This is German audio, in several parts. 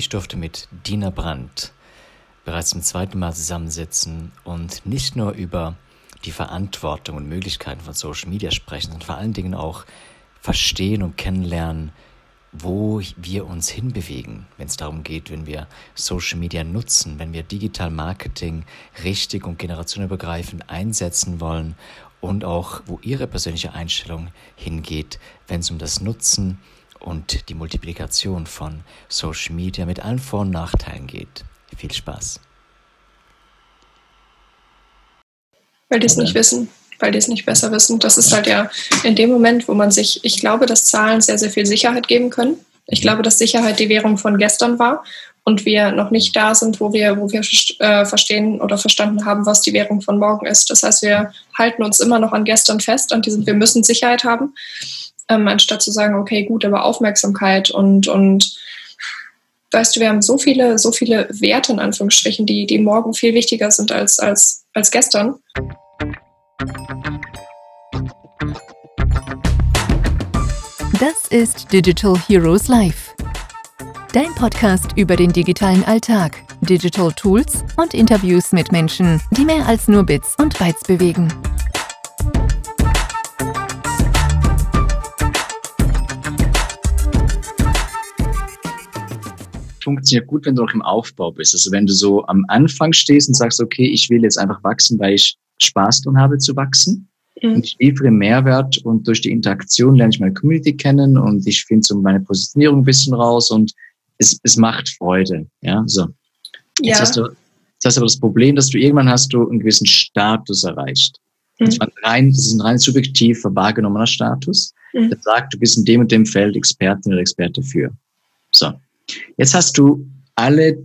Ich durfte mit Dina Brandt bereits zum zweiten Mal zusammensitzen und nicht nur über die Verantwortung und Möglichkeiten von Social Media sprechen, sondern vor allen Dingen auch verstehen und kennenlernen, wo wir uns hinbewegen, wenn es darum geht, wenn wir Social Media nutzen, wenn wir Digital Marketing richtig und generationenübergreifend einsetzen wollen und auch, wo Ihre persönliche Einstellung hingeht, wenn es um das Nutzen und die Multiplikation von Social Media mit allen Vor- und Nachteilen geht. Viel Spaß. Weil die es nicht wissen, weil die es nicht besser wissen. Das ist halt ja in dem Moment, wo man sich, ich glaube, dass Zahlen sehr, sehr viel Sicherheit geben können. Ich glaube, dass Sicherheit die Währung von gestern war und wir noch nicht da sind, wo wir, wo wir äh, verstehen oder verstanden haben, was die Währung von morgen ist. Das heißt, wir halten uns immer noch an gestern fest, an diesem, wir müssen Sicherheit haben, ähm, anstatt zu sagen, okay, gut, aber Aufmerksamkeit und, und weißt du, wir haben so viele, so viele Werte in Anführungsstrichen, die, die morgen viel wichtiger sind als, als, als gestern. Das ist Digital Heroes Live. Dein Podcast über den digitalen Alltag, Digital Tools und Interviews mit Menschen, die mehr als nur Bits und Bytes bewegen. Funktioniert gut, wenn du noch im Aufbau bist. Also wenn du so am Anfang stehst und sagst, okay, ich will jetzt einfach wachsen, weil ich Spaß dran habe zu wachsen. Mhm. Und ich liefere Mehrwert und durch die Interaktion lerne ich meine Community kennen und ich finde so meine Positionierung ein bisschen raus und es, es macht Freude. Ja, so. Jetzt ja. hast du, jetzt hast du aber das Problem, dass du irgendwann hast du einen gewissen Status erreicht. Mhm. Das, rein, das ist ein rein subjektiv wahrgenommener Status. Mhm. Der sagt, du bist in dem und dem Feld Expertin oder Experte für. So. Jetzt hast du alle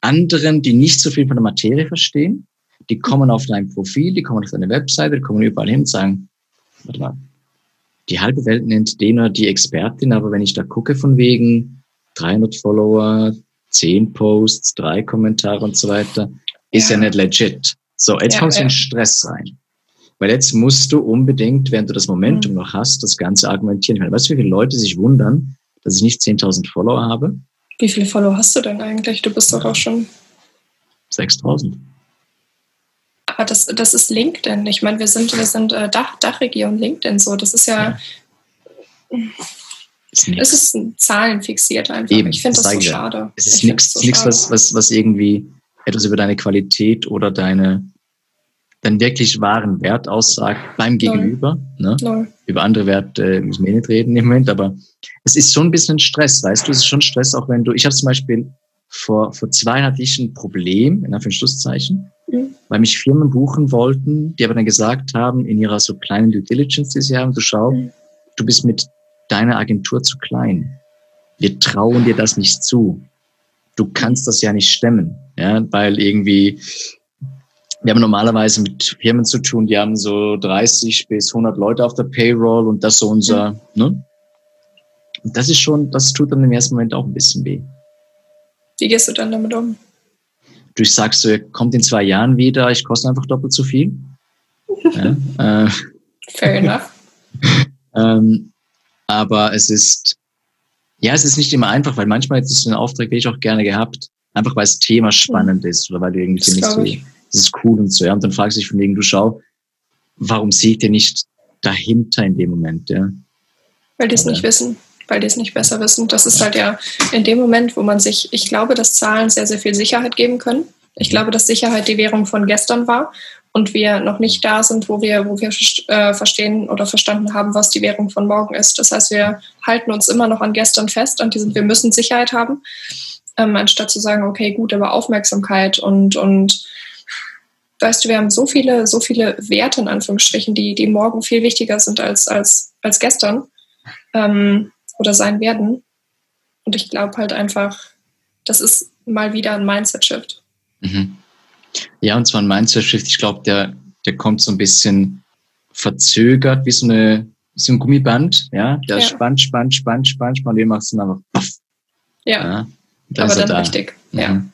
anderen, die nicht so viel von der Materie verstehen, die kommen auf dein Profil, die kommen auf deine Webseite, die kommen überall hin und sagen, warte mal, die halbe Welt nennt den oder die Expertin, aber wenn ich da gucke von wegen 300 Follower, 10 Posts, drei Kommentare und so weiter, ist ja, ja nicht legit. So, jetzt ja, kommst du ja. in Stress rein. Weil jetzt musst du unbedingt, während du das Momentum mhm. noch hast, das Ganze argumentieren Weißt du, wie viele Leute sich wundern, dass ich nicht 10.000 Follower habe? Wie viele Follower hast du denn eigentlich? Du bist doch auch schon. 6000. Aber das, das ist LinkedIn. Ich meine, wir sind, wir sind äh, Dach, Dachregion LinkedIn so. Das ist ja. ja. Ist es ist zahlenfixiert einfach. Eben, ich finde das, das so schade. Es ist nichts, so was, was, was irgendwie etwas über deine Qualität oder deine deinen wirklich wahren Wert aussagt beim Gegenüber. Ne? Über andere Werte müssen wir nicht reden im Moment, aber es ist schon ein bisschen Stress, weißt du, es ist schon Stress, auch wenn du, ich habe zum Beispiel vor, vor zwei hatte ich ein Problem, in Anführungszeichen, mhm. weil mich Firmen buchen wollten, die aber dann gesagt haben, in ihrer so kleinen Due Diligence, die sie haben, du schau, mhm. du bist mit deiner Agentur zu klein. Wir trauen dir das nicht zu. Du kannst das ja nicht stemmen, ja, weil irgendwie wir haben normalerweise mit Firmen zu tun, die haben so 30 bis 100 Leute auf der Payroll und das so unser, mhm. ne? Und das ist schon, das tut dann im ersten Moment auch ein bisschen weh. Wie gehst du dann damit um? Du sagst, du kommt in zwei Jahren wieder, ich koste einfach doppelt so viel. ja, äh, Fair enough. ähm, aber es ist, ja, es ist nicht immer einfach, weil manchmal ist es ein Auftrag, den ich auch gerne gehabt, einfach weil das Thema spannend mhm. ist oder weil du irgendwie findest, das ist cool und so. Ja. Und dann fragst du dich von wegen, du schau, warum seht ihr nicht dahinter in dem Moment, ja? Weil die es nicht wissen, weil die es nicht besser wissen. Das ist halt ja in dem Moment, wo man sich, ich glaube, dass Zahlen sehr, sehr viel Sicherheit geben können. Ich mhm. glaube, dass Sicherheit die Währung von gestern war und wir noch nicht da sind, wo wir, wo wir äh, verstehen oder verstanden haben, was die Währung von morgen ist. Das heißt, wir halten uns immer noch an gestern fest, an diesem, wir müssen Sicherheit haben, ähm, anstatt zu sagen, okay, gut, aber Aufmerksamkeit und, und weißt du, wir haben so viele, so viele Werte in Anführungsstrichen, die, die morgen viel wichtiger sind als, als, als gestern ähm, oder sein werden. Und ich glaube halt einfach, das ist mal wieder ein Mindset-Shift. Mhm. Ja, und zwar ein Mindset-Shift, ich glaube, der, der kommt so ein bisschen verzögert, wie so, eine, so ein Gummiband, ja, der ja. spannt, spannt, spannt, spannt, spannt, und wir machen es dann einfach puff. Ja, ja aber dann da. richtig. Mhm. ja.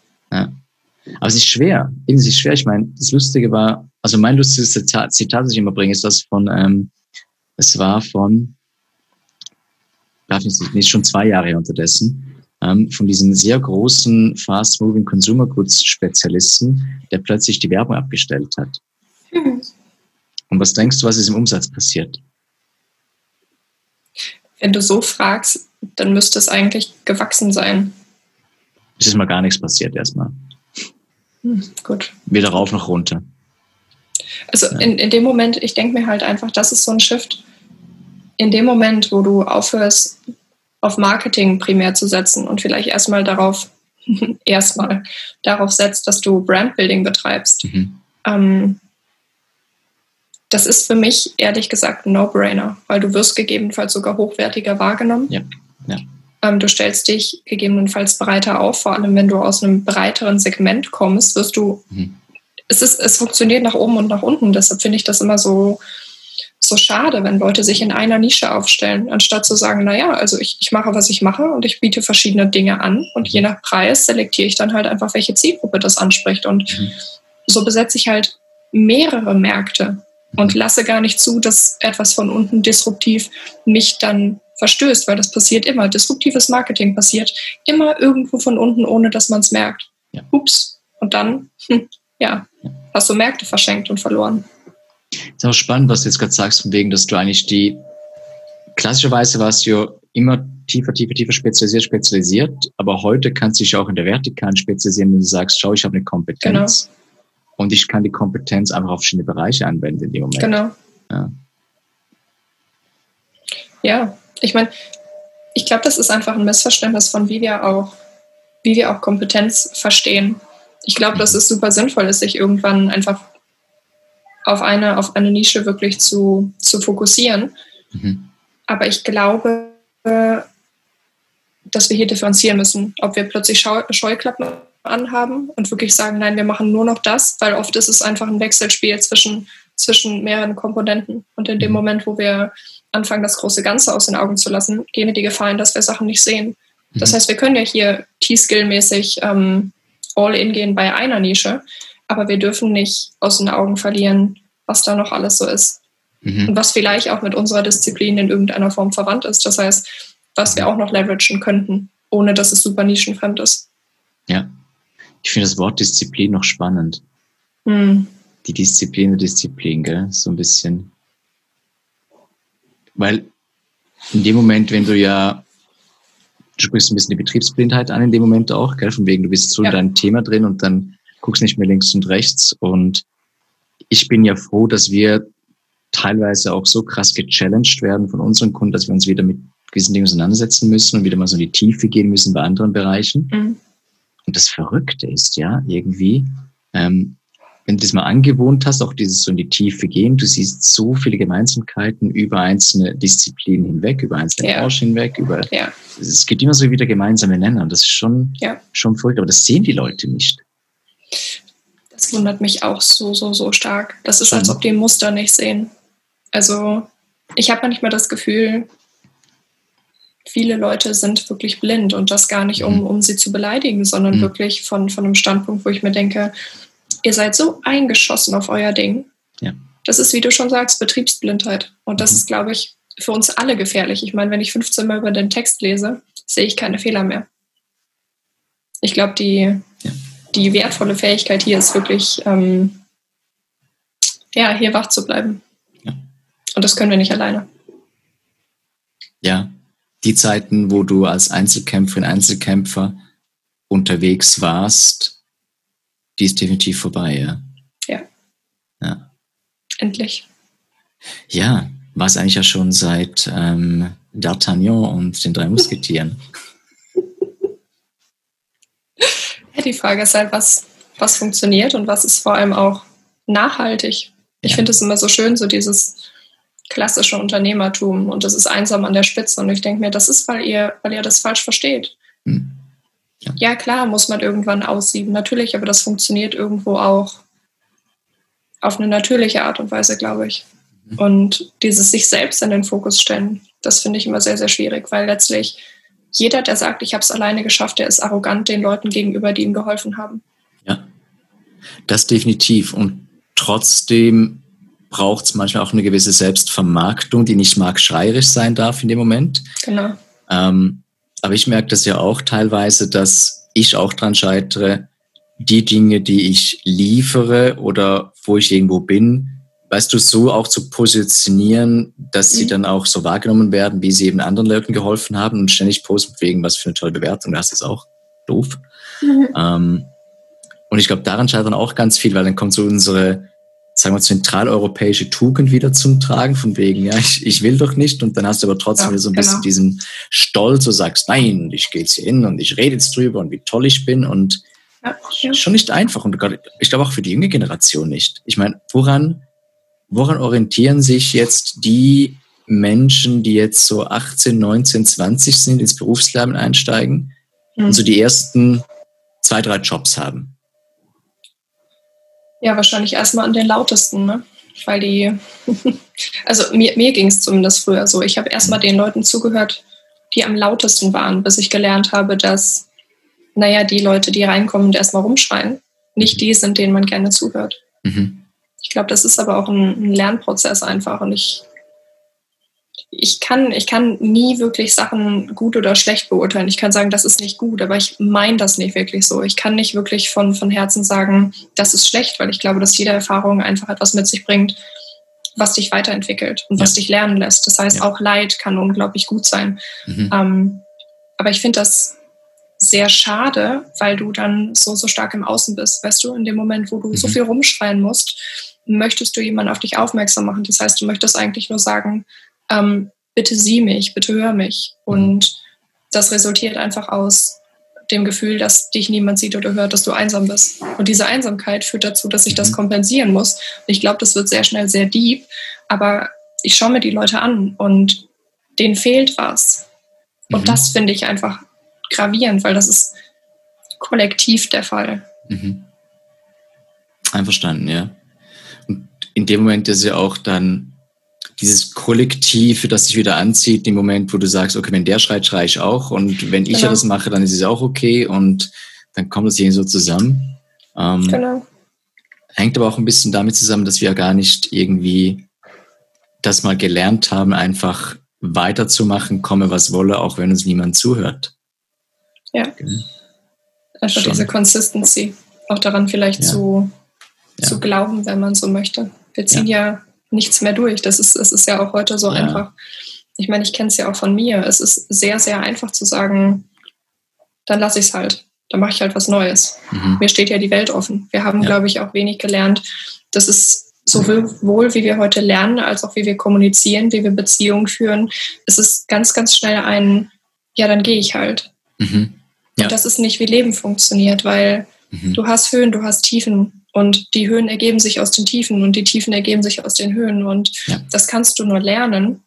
Aber es ist schwer. Ist es schwer. Ich meine, das Lustige war, also mein lustiges Zitat, Zitat das ich immer bringe, ist das von, ähm, es war von, darf ich nicht, nicht schon zwei Jahre unterdessen. ähm, von diesen sehr großen Fast-Moving Consumer Goods Spezialisten, der plötzlich die Werbung abgestellt hat. Mhm. Und was denkst du, was ist im Umsatz passiert? Wenn du so fragst, dann müsste es eigentlich gewachsen sein. Es ist mal gar nichts passiert erstmal. Hm, gut. Weder rauf noch runter. Also ja. in, in dem Moment, ich denke mir halt einfach, das ist so ein Shift. In dem Moment, wo du aufhörst, auf Marketing primär zu setzen und vielleicht erstmal darauf, erstmal darauf setzt, dass du Brandbuilding betreibst. Mhm. Ähm, das ist für mich ehrlich gesagt ein No-Brainer, weil du wirst gegebenenfalls sogar hochwertiger wahrgenommen. Ja. Ja. Ähm, du stellst dich gegebenenfalls breiter auf, vor allem wenn du aus einem breiteren Segment kommst, wirst du, mhm. es, ist, es funktioniert nach oben und nach unten. Deshalb finde ich das immer so, so schade, wenn Leute sich in einer Nische aufstellen, anstatt zu sagen, naja, also ich, ich mache, was ich mache und ich biete verschiedene Dinge an und je nach Preis selektiere ich dann halt einfach, welche Zielgruppe das anspricht. Und mhm. so besetze ich halt mehrere Märkte und mhm. lasse gar nicht zu, dass etwas von unten disruptiv mich dann verstößt, weil das passiert immer. Disruptives Marketing passiert immer irgendwo von unten, ohne dass man es merkt. Ja. Ups. Und dann, hm, ja, hast du Märkte verschenkt und verloren. Ist auch spannend, was du jetzt gerade sagst, von wegen, dass du eigentlich die klassischerweise warst du ja immer tiefer, tiefer, tiefer spezialisiert, spezialisiert, aber heute kannst du dich auch in der Vertikalen spezialisieren, wenn du sagst, schau, ich habe eine Kompetenz genau. und ich kann die Kompetenz einfach auf verschiedene Bereiche anwenden in dem Moment. Genau. Ja, ja ich meine, ich glaube, das ist einfach ein Missverständnis von, wie wir auch, wie wir auch Kompetenz verstehen. Ich glaube, dass es super sinnvoll ist, sich irgendwann einfach auf eine, auf eine Nische wirklich zu, zu fokussieren. Mhm. Aber ich glaube, dass wir hier differenzieren müssen, ob wir plötzlich Scheu Scheuklappen anhaben und wirklich sagen, nein, wir machen nur noch das, weil oft ist es einfach ein Wechselspiel zwischen, zwischen mehreren Komponenten. Und in dem mhm. Moment, wo wir anfangen, das große Ganze aus den Augen zu lassen, gehen wir die Gefahr ein, dass wir Sachen nicht sehen. Das mhm. heißt, wir können ja hier T-Skill-mäßig ähm, all in gehen bei einer Nische, aber wir dürfen nicht aus den Augen verlieren, was da noch alles so ist. Mhm. Und was vielleicht auch mit unserer Disziplin in irgendeiner Form verwandt ist. Das heißt, was wir auch noch leveragen könnten, ohne dass es super nischenfremd ist. Ja, ich finde das Wort Disziplin noch spannend. Mhm. Die Disziplin der Disziplin, gell? So ein bisschen. Weil in dem Moment, wenn du ja, du sprichst ein bisschen die Betriebsblindheit an in dem Moment auch, gell? von wegen, du bist so ja. in deinem Thema drin und dann guckst nicht mehr links und rechts und ich bin ja froh, dass wir teilweise auch so krass gechallenged werden von unseren Kunden, dass wir uns wieder mit gewissen Dingen auseinandersetzen müssen und wieder mal so in die Tiefe gehen müssen bei anderen Bereichen. Mhm. Und das Verrückte ist ja irgendwie, ähm, wenn du das mal angewohnt hast, auch dieses so in die Tiefe gehen, du siehst so viele Gemeinsamkeiten über einzelne Disziplinen hinweg, über einzelne ja. Branchen hinweg, über, ja. es gibt immer so wieder gemeinsame Nenner und das ist schon, ja. schon verrückt, aber das sehen die Leute nicht. Das wundert mich auch so, so, so stark. Das ist, als ob die Muster nicht sehen. Also ich habe manchmal das Gefühl, viele Leute sind wirklich blind und das gar nicht, um, mhm. um sie zu beleidigen, sondern mhm. wirklich von, von einem Standpunkt, wo ich mir denke, ihr seid so eingeschossen auf euer Ding. Ja. Das ist, wie du schon sagst, Betriebsblindheit. Und das mhm. ist, glaube ich, für uns alle gefährlich. Ich meine, wenn ich 15 Mal über den Text lese, sehe ich keine Fehler mehr. Ich glaube, die, ja die wertvolle Fähigkeit hier ist wirklich, ähm, ja, hier wach zu bleiben. Ja. Und das können wir nicht alleine. Ja, die Zeiten, wo du als Einzelkämpferin, Einzelkämpfer unterwegs warst, die ist definitiv vorbei, ja. Ja. Ja. Endlich. Ja, war es eigentlich ja schon seit ähm, D'Artagnan und den drei Musketieren. Ja, die Frage ist halt, was, was funktioniert und was ist vor allem auch nachhaltig. Ich ja. finde es immer so schön, so dieses klassische Unternehmertum und das ist einsam an der Spitze. Und ich denke mir, das ist, weil ihr, weil ihr das falsch versteht. Hm. Ja. klar, muss man irgendwann aussieben, natürlich, aber das funktioniert irgendwo auch auf eine natürliche Art und Weise, glaube ich. Mhm. Und dieses sich selbst in den Fokus stellen, das finde ich immer sehr, sehr schwierig, weil letztlich jeder, der sagt, ich habe es alleine geschafft, der ist arrogant den Leuten gegenüber, die ihm geholfen haben. Ja, das definitiv. Und trotzdem braucht es manchmal auch eine gewisse Selbstvermarktung, die nicht marktschreierisch sein darf in dem Moment. Genau. Ähm, Aber ich merke das ja auch teilweise, dass ich auch dran scheitere, die Dinge, die ich liefere oder wo ich irgendwo bin, weißt du, so auch zu positionieren, dass mhm. sie dann auch so wahrgenommen werden, wie sie eben anderen Leuten geholfen haben und ständig posten wegen, was für eine tolle Bewertung, das ist auch doof. Mhm. Ähm, und ich glaube, daran scheitern auch ganz viel, weil dann kommt so unsere, sagen wir, zentraleuropäische Tugend wieder zum Tragen, von wegen, ja, ich, ich will doch nicht. Und dann hast du aber trotzdem ja, wieder so ein genau. bisschen diesen Stolz, wo du sagst, nein, ich gehe jetzt hier hin und ich rede jetzt drüber und wie toll ich bin. Und ja, ja. schon nicht einfach. Und ich glaube auch für die junge Generation nicht. Ich meine, woran, woran orientieren sich jetzt die Menschen, die jetzt so 18, 19, 20 sind, ins Berufsleben einsteigen mhm. und so die ersten zwei, drei Jobs haben? Ja, wahrscheinlich erstmal an den lautesten, ne? Weil die, also mir, mir ging es zumindest früher so. Ich habe erstmal den Leuten zugehört, die am lautesten waren, bis ich gelernt habe, dass, naja, die Leute, die reinkommen und erstmal rumschreien, nicht die sind, denen man gerne zuhört. Mhm. Ich glaube, das ist aber auch ein, ein Lernprozess einfach. Und ich ich kann, ich kann nie wirklich Sachen gut oder schlecht beurteilen. Ich kann sagen, das ist nicht gut, aber ich meine das nicht wirklich so. Ich kann nicht wirklich von, von Herzen sagen, das ist schlecht, weil ich glaube, dass jede Erfahrung einfach etwas mit sich bringt, was dich weiterentwickelt und ja. was dich lernen lässt. Das heißt, ja. auch Leid kann unglaublich gut sein. Mhm. Ähm, aber ich finde das sehr schade, weil du dann so, so stark im Außen bist. Weißt du, in dem Moment, wo du mhm. so viel rumschreien musst, möchtest du jemanden auf dich aufmerksam machen. Das heißt, du möchtest eigentlich nur sagen, ähm, bitte sieh mich, bitte hör mich. Und das resultiert einfach aus dem Gefühl, dass dich niemand sieht oder hört, dass du einsam bist. Und diese Einsamkeit führt dazu, dass ich das mhm. kompensieren muss. Und ich glaube, das wird sehr schnell sehr deep, aber ich schaue mir die Leute an und denen fehlt was. Und mhm. das finde ich einfach gravierend, weil das ist kollektiv der Fall. Mhm. Einverstanden, ja. Und in dem Moment ist ja auch dann dieses Kollektiv, das sich wieder anzieht, im Moment, wo du sagst, okay, wenn der schreit, schreie ich auch. Und wenn ich genau. ja das mache, dann ist es auch okay. Und dann kommt das irgendwie so zusammen. Ähm, genau. Hängt aber auch ein bisschen damit zusammen, dass wir ja gar nicht irgendwie das mal gelernt haben, einfach weiterzumachen, komme was wolle, auch wenn uns niemand zuhört. Ja. Okay. Einfach Schon. diese Consistency. Auch daran vielleicht ja. zu, ja. zu glauben, wenn man so möchte. Wir ziehen ja, ja nichts mehr durch. Das ist, es ist ja auch heute so ja. einfach. Ich meine, ich kenne es ja auch von mir. Es ist sehr, sehr einfach zu sagen, dann lasse ich es halt. Dann mache ich halt was Neues. Mhm. Mir steht ja die Welt offen. Wir haben, ja. glaube ich, auch wenig gelernt. Das ist sowohl, wie wir heute lernen, als auch wie wir kommunizieren, wie wir Beziehungen führen. Es ist ganz, ganz schnell ein, ja, dann gehe ich halt. Mhm. Ja. Und das ist nicht, wie Leben funktioniert, weil mhm. du hast Höhen, du hast Tiefen. Und die Höhen ergeben sich aus den Tiefen und die Tiefen ergeben sich aus den Höhen. Und ja. das kannst du nur lernen.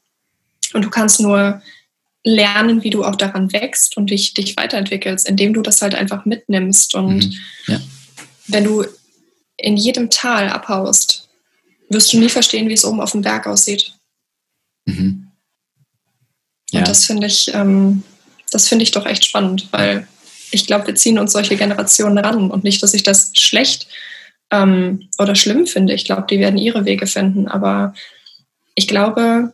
Und du kannst nur lernen, wie du auch daran wächst und dich, dich weiterentwickelst, indem du das halt einfach mitnimmst. Und mhm. ja. wenn du in jedem Tal abhaust, wirst du nie verstehen, wie es oben auf dem Berg aussieht. Mhm. Ja. Und das finde ich, ähm, das finde ich doch echt spannend, weil ich glaube, wir ziehen uns solche Generationen ran und nicht, dass ich das schlecht ähm, oder schlimm finde. Ich glaube, die werden ihre Wege finden. Aber ich glaube,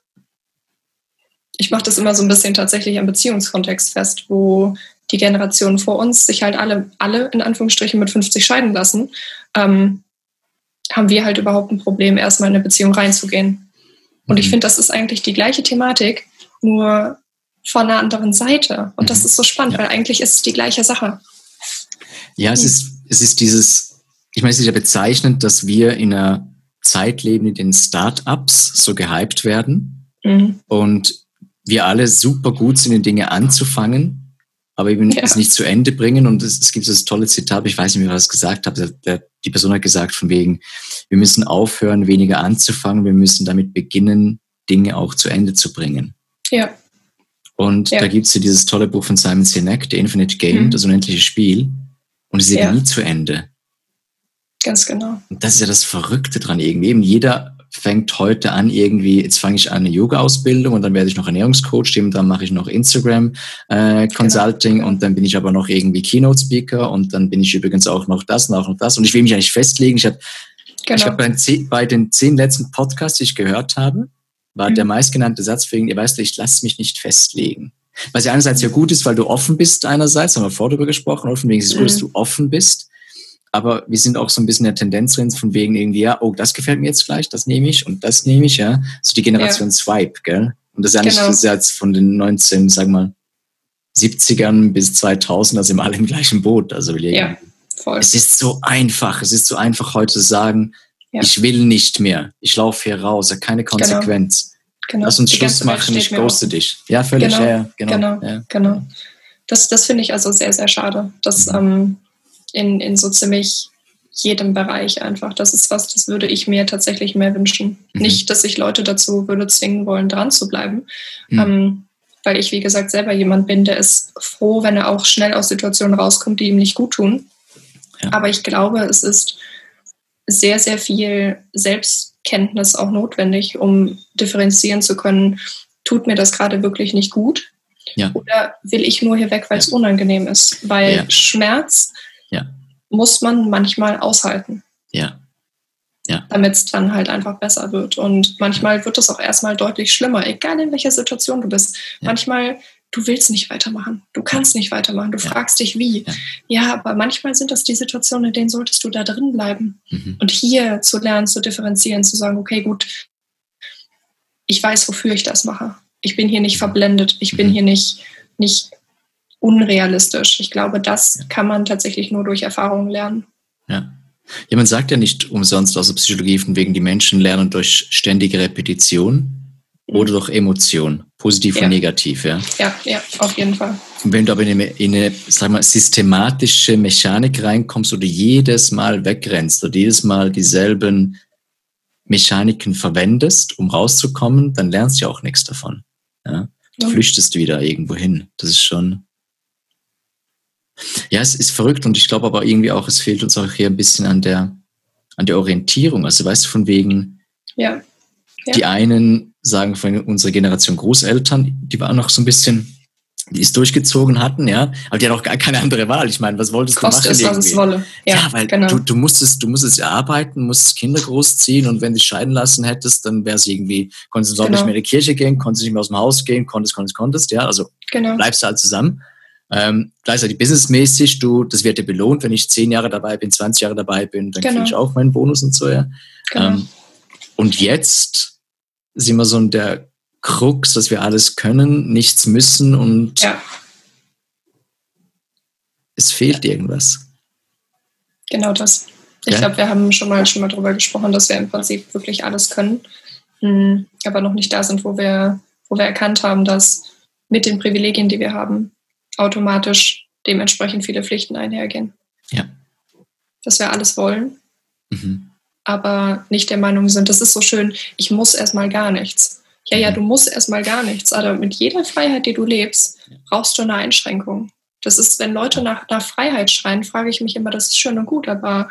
ich mache das immer so ein bisschen tatsächlich am Beziehungskontext fest, wo die Generationen vor uns sich halt alle, alle in Anführungsstrichen mit 50 scheiden lassen, ähm, haben wir halt überhaupt ein Problem, erstmal in eine Beziehung reinzugehen. Und ich mhm. finde, das ist eigentlich die gleiche Thematik, nur von einer anderen Seite. Und das mhm. ist so spannend, weil eigentlich ist es die gleiche Sache. Ja, es ist, es ist dieses, ich meine, es ist ja bezeichnend, dass wir in einer Zeit leben, in den Startups so gehypt werden mhm. und wir alle super gut sind, in Dinge anzufangen, aber eben ja. es nicht zu Ende bringen. Und es, es gibt das tolle Zitat, ich weiß nicht mehr, was ich gesagt habe. Der, die Person hat gesagt, von wegen, wir müssen aufhören, weniger anzufangen, wir müssen damit beginnen, Dinge auch zu Ende zu bringen. Ja. Und ja. da gibt es ja dieses tolle Buch von Simon Sinek, The Infinite Game, mhm. das unendliche Spiel. Und es ist ja. eben nie zu Ende. Ganz genau. Das ist ja das Verrückte dran irgendwie. Eben jeder fängt heute an irgendwie, jetzt fange ich an eine Yoga-Ausbildung und dann werde ich noch Ernährungscoach, und dann mache ich noch Instagram äh, Consulting genau. und dann bin ich aber noch irgendwie Keynote-Speaker und dann bin ich übrigens auch noch das und auch noch das und ich will mich ja nicht festlegen. Ich habe genau. ich hab bei, den bei den zehn letzten Podcasts, die ich gehört habe, war mhm. der meistgenannte Satz für ihn, ihr weißt, ich lasse mich nicht festlegen. Was ja einerseits ja gut ist, weil du offen bist einerseits, haben wir vorher darüber gesprochen, und von wegen ist es gut, dass mhm. du offen bist. Aber wir sind auch so ein bisschen der Tendenz drin, von wegen irgendwie, ja, oh, das gefällt mir jetzt gleich, das nehme ich und das nehme ich, ja. So die Generation ja. Swipe, gell? Und das ist ja nicht genau. das jetzt von den 19, sag mal, 70ern bis 2000, da sind wir alle im gleichen Boot. Also wir ja, voll. Es ist so einfach, es ist so einfach heute zu sagen, ja. ich will nicht mehr, ich laufe hier raus, keine genau. Konsequenz. Genau. Genau. Lass uns Die Schluss machen, ich ghoste dich. Ja, völlig, genau. Ja, genau. Genau, genau. Das, das finde ich also sehr, sehr schade, dass mhm. ähm, in, in so ziemlich jedem Bereich einfach. Das ist was, das würde ich mir tatsächlich mehr wünschen. Mhm. Nicht, dass ich Leute dazu würde zwingen wollen, dran zu bleiben. Mhm. Ähm, weil ich, wie gesagt, selber jemand bin, der ist froh, wenn er auch schnell aus Situationen rauskommt, die ihm nicht gut tun. Ja. Aber ich glaube, es ist sehr, sehr viel Selbstkenntnis auch notwendig, um differenzieren zu können, tut mir das gerade wirklich nicht gut? Ja. Oder will ich nur hier weg, weil es unangenehm ist? Weil Schmerz muss man manchmal aushalten. Ja. Ja. Damit es dann halt einfach besser wird. Und manchmal wird es auch erstmal deutlich schlimmer, egal in welcher Situation du bist. Ja. Manchmal, du willst nicht weitermachen. Du kannst nicht weitermachen. Du ja. fragst dich, wie. Ja. aber manchmal sind das die Situationen, in denen solltest du da drin bleiben. Mhm. Und hier zu lernen, zu differenzieren, zu sagen, okay, gut, ich weiß, wofür ich das mache. Ich bin hier nicht verblendet. Ich bin mhm. hier nicht, nicht unrealistisch. Ich glaube, das kann man tatsächlich nur durch Erfahrungen lernen. Ja. Ja, man sagt ja nicht umsonst aus der Psychologie von wegen, die Menschen lernen durch ständige Repetition mhm. oder durch Emotion, positiv ja. und negativ. Ja? ja, ja, auf jeden Fall. Und wenn du aber in eine, in eine sag mal, systematische Mechanik reinkommst oder jedes Mal wegrennst oder jedes Mal dieselben Mechaniken verwendest, um rauszukommen, dann lernst du ja auch nichts davon. Ja? Du ja. flüchtest wieder irgendwo hin. Das ist schon, ja, es ist verrückt und ich glaube aber irgendwie auch, es fehlt uns auch hier ein bisschen an der, an der Orientierung. Also weißt du, von wegen, ja. ja. die einen sagen von unserer Generation Großeltern, die waren noch so ein bisschen, die es durchgezogen hatten, ja, aber die hatten auch gar keine andere Wahl. Ich meine, was wolltest Kost du machen? Es, was es wolle. Ja, ja weil genau. du, du musstest, du musstest arbeiten, musstest Kinder großziehen und wenn du dich scheiden lassen hättest, dann wäre es irgendwie, konntest du genau. nicht mehr in die Kirche gehen, konntest nicht mehr aus dem Haus gehen, konntest, konntest, konntest, ja, also genau. bleibst du halt zusammen. Ähm, gleichzeitig businessmäßig, du, das wird dir belohnt, wenn ich zehn Jahre dabei bin, 20 Jahre dabei bin, dann genau. kriege ich auch meinen Bonus und so, ja. Genau. Ähm, und jetzt sind wir so in der Krux, dass wir alles können, nichts müssen und ja. es fehlt ja. irgendwas. Genau das. Ich ja? glaube, wir haben schon mal schon mal darüber gesprochen, dass wir im Prinzip wirklich alles können, hm, aber noch nicht da sind, wo wir, wo wir erkannt haben, dass mit den Privilegien, die wir haben, automatisch dementsprechend viele Pflichten einhergehen. Ja. Dass wir alles wollen, mhm. aber nicht der Meinung sind, das ist so schön, ich muss erstmal gar nichts. Ja, ja, mhm. du musst erstmal gar nichts, aber mit jeder Freiheit, die du lebst, brauchst du eine Einschränkung. Das ist, wenn Leute nach, nach Freiheit schreien, frage ich mich immer, das ist schön und gut, aber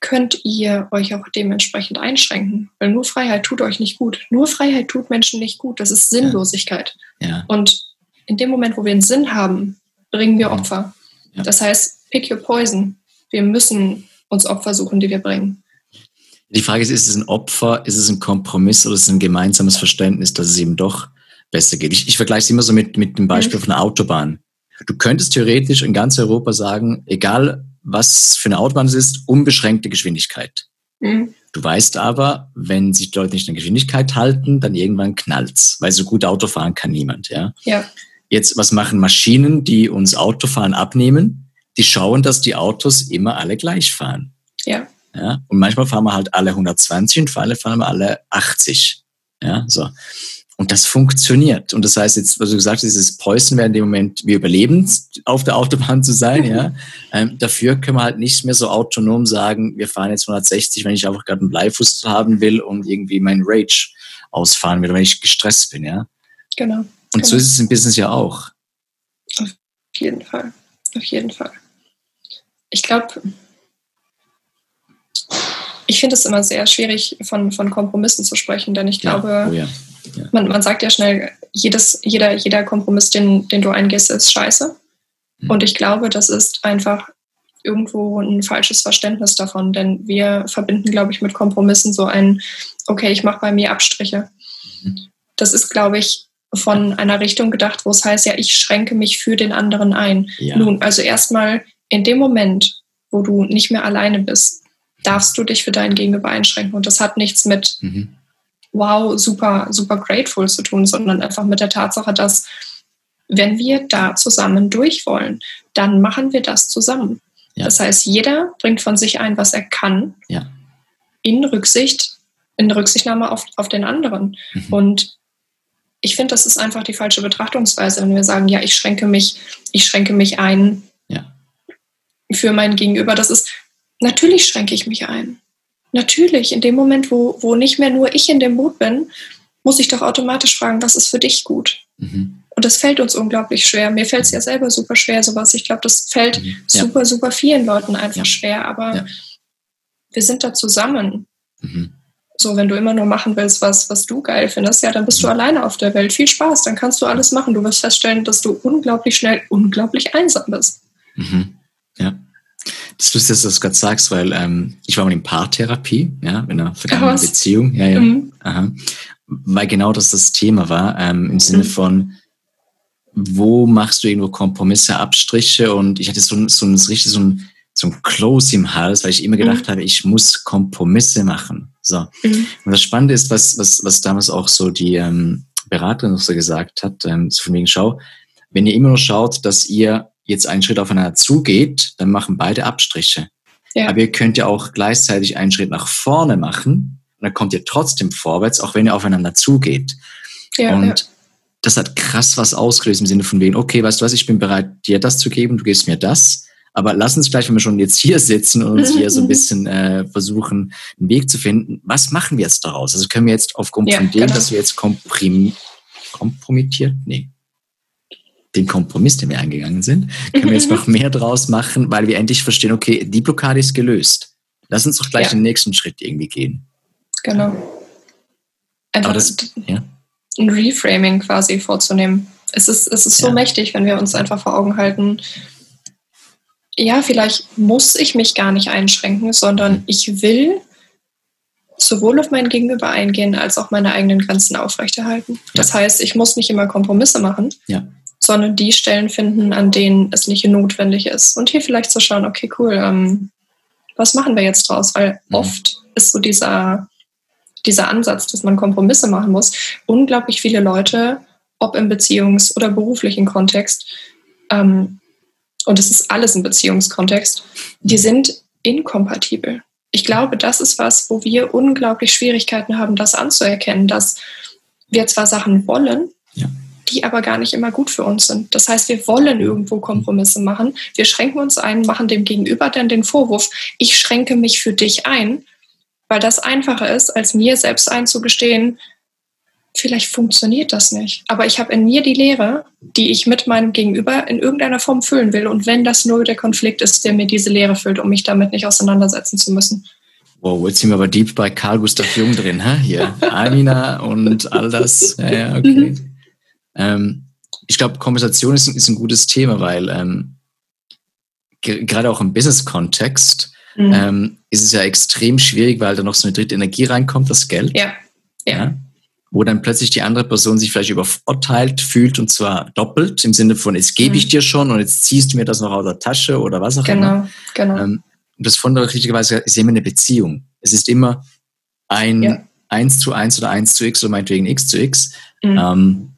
könnt ihr euch auch dementsprechend einschränken. Weil nur Freiheit tut euch nicht gut. Nur Freiheit tut Menschen nicht gut. Das ist Sinnlosigkeit. Ja. Ja. Und in dem Moment, wo wir einen Sinn haben, bringen wir Opfer. Ja. Das heißt, pick your poison. Wir müssen uns Opfer suchen, die wir bringen. Die Frage ist, ist es ein Opfer, ist es ein Kompromiss oder ist es ein gemeinsames Verständnis, dass es eben doch besser geht? Ich, ich vergleiche es immer so mit, mit dem Beispiel mhm. von einer Autobahn. Du könntest theoretisch in ganz Europa sagen, egal was für eine Autobahn es ist, unbeschränkte Geschwindigkeit. Mhm. Du weißt aber, wenn sich die Leute nicht an Geschwindigkeit halten, dann irgendwann knallt's, weil so gut Auto fahren kann niemand, ja. Ja. Jetzt, was machen Maschinen, die uns Autofahren abnehmen? Die schauen, dass die Autos immer alle gleich fahren. Ja. ja? Und manchmal fahren wir halt alle 120 und für alle fahren wir alle 80. Ja, so. Und das funktioniert. Und das heißt jetzt, was du gesagt hast, dieses Preußen wäre in dem Moment, wir überleben, auf der Autobahn zu sein, ja. Ähm, dafür können wir halt nicht mehr so autonom sagen, wir fahren jetzt 160, wenn ich einfach gerade einen Bleifuß haben will und irgendwie meinen Rage ausfahren will, wenn ich gestresst bin, ja. Genau. Und genau. so ist es im Business ja auch. Auf jeden Fall. Auf jeden Fall. Ich glaube, ich finde es immer sehr schwierig, von, von Kompromissen zu sprechen, denn ich glaube, ja. Oh ja. Ja. Man, man sagt ja schnell, jedes, jeder, jeder Kompromiss, den, den du eingehst, ist scheiße. Mhm. Und ich glaube, das ist einfach irgendwo ein falsches Verständnis davon, denn wir verbinden, glaube ich, mit Kompromissen so ein, okay, ich mache bei mir Abstriche. Mhm. Das ist, glaube ich, von einer Richtung gedacht, wo es heißt, ja, ich schränke mich für den anderen ein. Ja. Nun, also erstmal in dem Moment, wo du nicht mehr alleine bist, darfst du dich für dein Gegenüber einschränken. Und das hat nichts mit, mhm. wow, super, super grateful zu tun, sondern einfach mit der Tatsache, dass wenn wir da zusammen durch wollen, dann machen wir das zusammen. Ja. Das heißt, jeder bringt von sich ein, was er kann, ja. in Rücksicht, in Rücksichtnahme auf, auf den anderen. Mhm. Und ich finde, das ist einfach die falsche Betrachtungsweise, wenn wir sagen, ja, ich schränke mich, ich schränke mich ein ja. für mein Gegenüber. Das ist, natürlich schränke ich mich ein. Natürlich, in dem Moment, wo, wo nicht mehr nur ich in dem Boot bin, muss ich doch automatisch fragen, was ist für dich gut? Mhm. Und das fällt uns unglaublich schwer. Mir fällt es ja selber super schwer, sowas. Ich glaube, das fällt mhm. ja. super, super vielen Leuten einfach ja. schwer. Aber wir sind da zusammen. Mhm. So, wenn du immer nur machen willst, was, was du geil findest, ja, dann bist du alleine auf der Welt. Viel Spaß, dann kannst du alles machen. Du wirst feststellen, dass du unglaublich schnell, unglaublich einsam bist. Mhm. Ja. Das ist lustig, dass du das gerade sagst, weil ähm, ich war mal in Paartherapie, ja, in einer vergangenen Beziehung. Ja, ja. Mhm. Aha. Weil genau das das Thema war, ähm, im Sinne mhm. von, wo machst du irgendwo Kompromisse, Abstriche und ich hatte so, so, ein, richtig so ein, ein Close im Hals, weil ich immer gedacht mhm. habe, ich muss Kompromisse machen. So. Mhm. Und das Spannende ist, was, was, was damals auch so die ähm, Beraterin noch so gesagt hat, ähm, so von wegen, schau, wenn ihr immer nur schaut, dass ihr jetzt einen Schritt aufeinander zugeht, dann machen beide Abstriche. Ja. Aber ihr könnt ja auch gleichzeitig einen Schritt nach vorne machen und dann kommt ihr trotzdem vorwärts, auch wenn ihr aufeinander zugeht. Ja, und ja das hat krass was ausgelöst im Sinne von wegen, okay, weißt du was, ich bin bereit, dir das zu geben, du gibst mir das. Aber lass uns gleich, wenn wir schon jetzt hier sitzen und uns hier so ein bisschen äh, versuchen, einen Weg zu finden, was machen wir jetzt daraus? Also können wir jetzt aufgrund ja, von dem, genau. dass wir jetzt komprim kompromittiert, nee, den Kompromiss, den wir eingegangen sind, können wir jetzt noch mehr draus machen, weil wir endlich verstehen, okay, die Blockade ist gelöst. Lass uns doch gleich ja. den nächsten Schritt irgendwie gehen. Genau. Einfach Aber das, ja ein Reframing quasi vorzunehmen. Es ist, es ist so ja. mächtig, wenn wir uns einfach vor Augen halten, ja, vielleicht muss ich mich gar nicht einschränken, sondern ich will sowohl auf mein Gegenüber eingehen, als auch meine eigenen Grenzen aufrechterhalten. Ja. Das heißt, ich muss nicht immer Kompromisse machen, ja. sondern die Stellen finden, an denen es nicht notwendig ist. Und hier vielleicht zu schauen, okay, cool, ähm, was machen wir jetzt draus? Weil mhm. oft ist so dieser dieser Ansatz, dass man Kompromisse machen muss, unglaublich viele Leute, ob im Beziehungs- oder beruflichen Kontext, ähm, und es ist alles im Beziehungskontext, die sind inkompatibel. Ich glaube, das ist was, wo wir unglaublich Schwierigkeiten haben, das anzuerkennen, dass wir zwar Sachen wollen, ja. die aber gar nicht immer gut für uns sind. Das heißt, wir wollen irgendwo Kompromisse machen. Wir schränken uns ein, machen dem Gegenüber dann den Vorwurf, ich schränke mich für dich ein weil das einfacher ist, als mir selbst einzugestehen, vielleicht funktioniert das nicht. Aber ich habe in mir die Lehre, die ich mit meinem Gegenüber in irgendeiner Form füllen will. Und wenn das nur der Konflikt ist, der mir diese Lehre füllt, um mich damit nicht auseinandersetzen zu müssen. Wow, jetzt sind wir aber deep bei Karl Gustav Jung drin, hä? Hier, Amina und all das. Ja, ja, okay. Mhm. Ähm, ich glaube, Konversation ist, ist, ein gutes Thema, weil ähm, gerade auch im Business-Kontext mhm. ähm, ist es ja extrem schwierig, weil da noch so eine dritte Energie reinkommt, das Geld. Ja. ja. ja. Wo dann plötzlich die andere Person sich vielleicht übervorteilt fühlt und zwar doppelt im Sinne von, jetzt gebe ich mhm. dir schon und jetzt ziehst du mir das noch aus der Tasche oder was auch genau, immer. Genau, genau. Ähm, das von der richtigerweise ist immer eine Beziehung. Es ist immer ein ja. 1 zu 1 oder 1 zu x oder meinetwegen x zu x. Mhm. Ähm,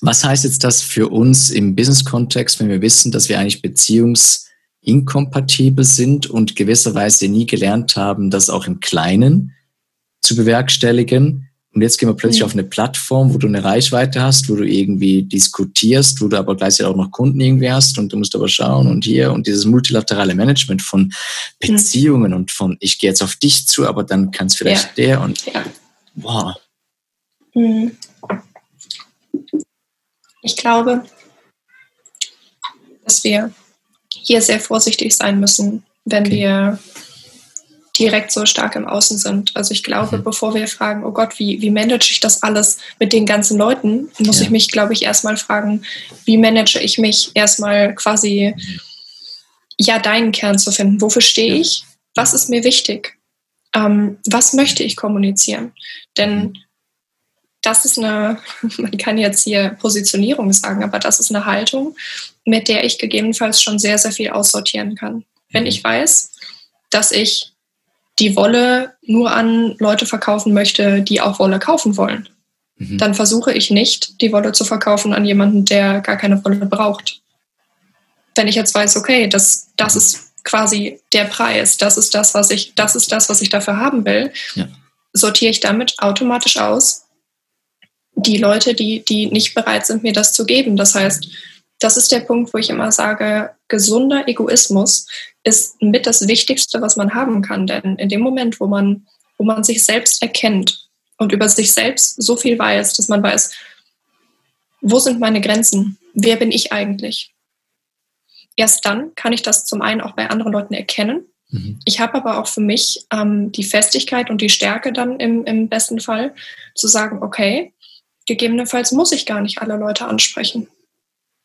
was heißt jetzt das für uns im Business-Kontext, wenn wir wissen, dass wir eigentlich Beziehungs- inkompatibel sind und gewisserweise nie gelernt haben, das auch im Kleinen zu bewerkstelligen. Und jetzt gehen wir plötzlich mhm. auf eine Plattform, wo du eine Reichweite hast, wo du irgendwie diskutierst, wo du aber gleichzeitig auch noch Kunden irgendwie hast und du musst aber schauen und hier und dieses multilaterale Management von Beziehungen mhm. und von ich gehe jetzt auf dich zu, aber dann kann es vielleicht ja. der und ja. wow. Mhm. Ich glaube, dass wir hier sehr vorsichtig sein müssen, wenn okay. wir direkt so stark im Außen sind. Also ich glaube, mhm. bevor wir fragen, oh Gott, wie, wie manage ich das alles mit den ganzen Leuten, muss ja. ich mich, glaube ich, erstmal fragen, wie manage ich mich erstmal quasi, ja, deinen Kern zu finden. Wofür stehe ja. ich? Was ist mir wichtig? Ähm, was möchte ich kommunizieren? Denn mhm. das ist eine, man kann jetzt hier Positionierung sagen, aber das ist eine Haltung, mit der ich gegebenenfalls schon sehr, sehr viel aussortieren kann. Wenn mhm. ich weiß, dass ich die Wolle nur an Leute verkaufen möchte, die auch Wolle kaufen wollen, mhm. dann versuche ich nicht, die Wolle zu verkaufen an jemanden, der gar keine Wolle braucht. Wenn ich jetzt weiß, okay, das, das ist quasi der Preis, das ist das, was ich, das ist das, was ich dafür haben will, ja. sortiere ich damit automatisch aus die Leute, die, die nicht bereit sind, mir das zu geben. Das heißt, das ist der Punkt, wo ich immer sage, gesunder Egoismus ist mit das Wichtigste, was man haben kann. Denn in dem Moment, wo man, wo man sich selbst erkennt und über sich selbst so viel weiß, dass man weiß, wo sind meine Grenzen? Wer bin ich eigentlich? Erst dann kann ich das zum einen auch bei anderen Leuten erkennen. Mhm. Ich habe aber auch für mich ähm, die Festigkeit und die Stärke dann im, im besten Fall zu sagen, okay, gegebenenfalls muss ich gar nicht alle Leute ansprechen.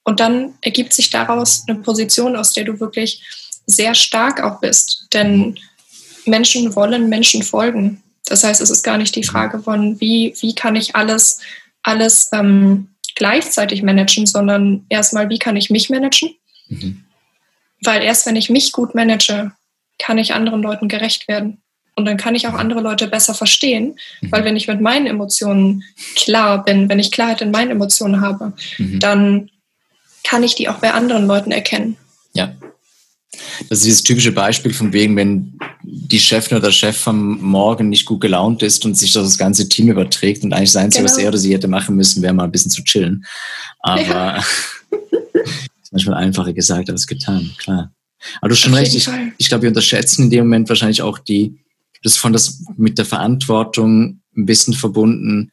Und dann ergibt sich daraus eine Position, aus der du wirklich sehr stark auch bist. Denn Menschen wollen Menschen folgen. Das heißt, es ist gar nicht die Frage von, wie, wie kann ich alles, alles ähm, gleichzeitig managen, sondern erstmal, wie kann ich mich managen? Mhm. Weil erst wenn ich mich gut manage, kann ich anderen Leuten gerecht werden. Und dann kann ich auch andere Leute besser verstehen, mhm. weil wenn ich mit meinen Emotionen klar bin, wenn ich Klarheit in meinen Emotionen habe, mhm. dann kann ich die auch bei anderen Leuten erkennen. Ja. Das ist dieses typische Beispiel von wegen, wenn die Chefin oder der Chef am Morgen nicht gut gelaunt ist und sich das ganze Team überträgt und eigentlich sein genau. was er oder sie hätte machen müssen, wäre mal ein bisschen zu chillen. Aber ja. ist manchmal einfacher gesagt als getan, klar. Aber du hast schon recht, ich, ich glaube, wir unterschätzen in dem Moment wahrscheinlich auch die, das von das mit der Verantwortung ein bisschen verbunden,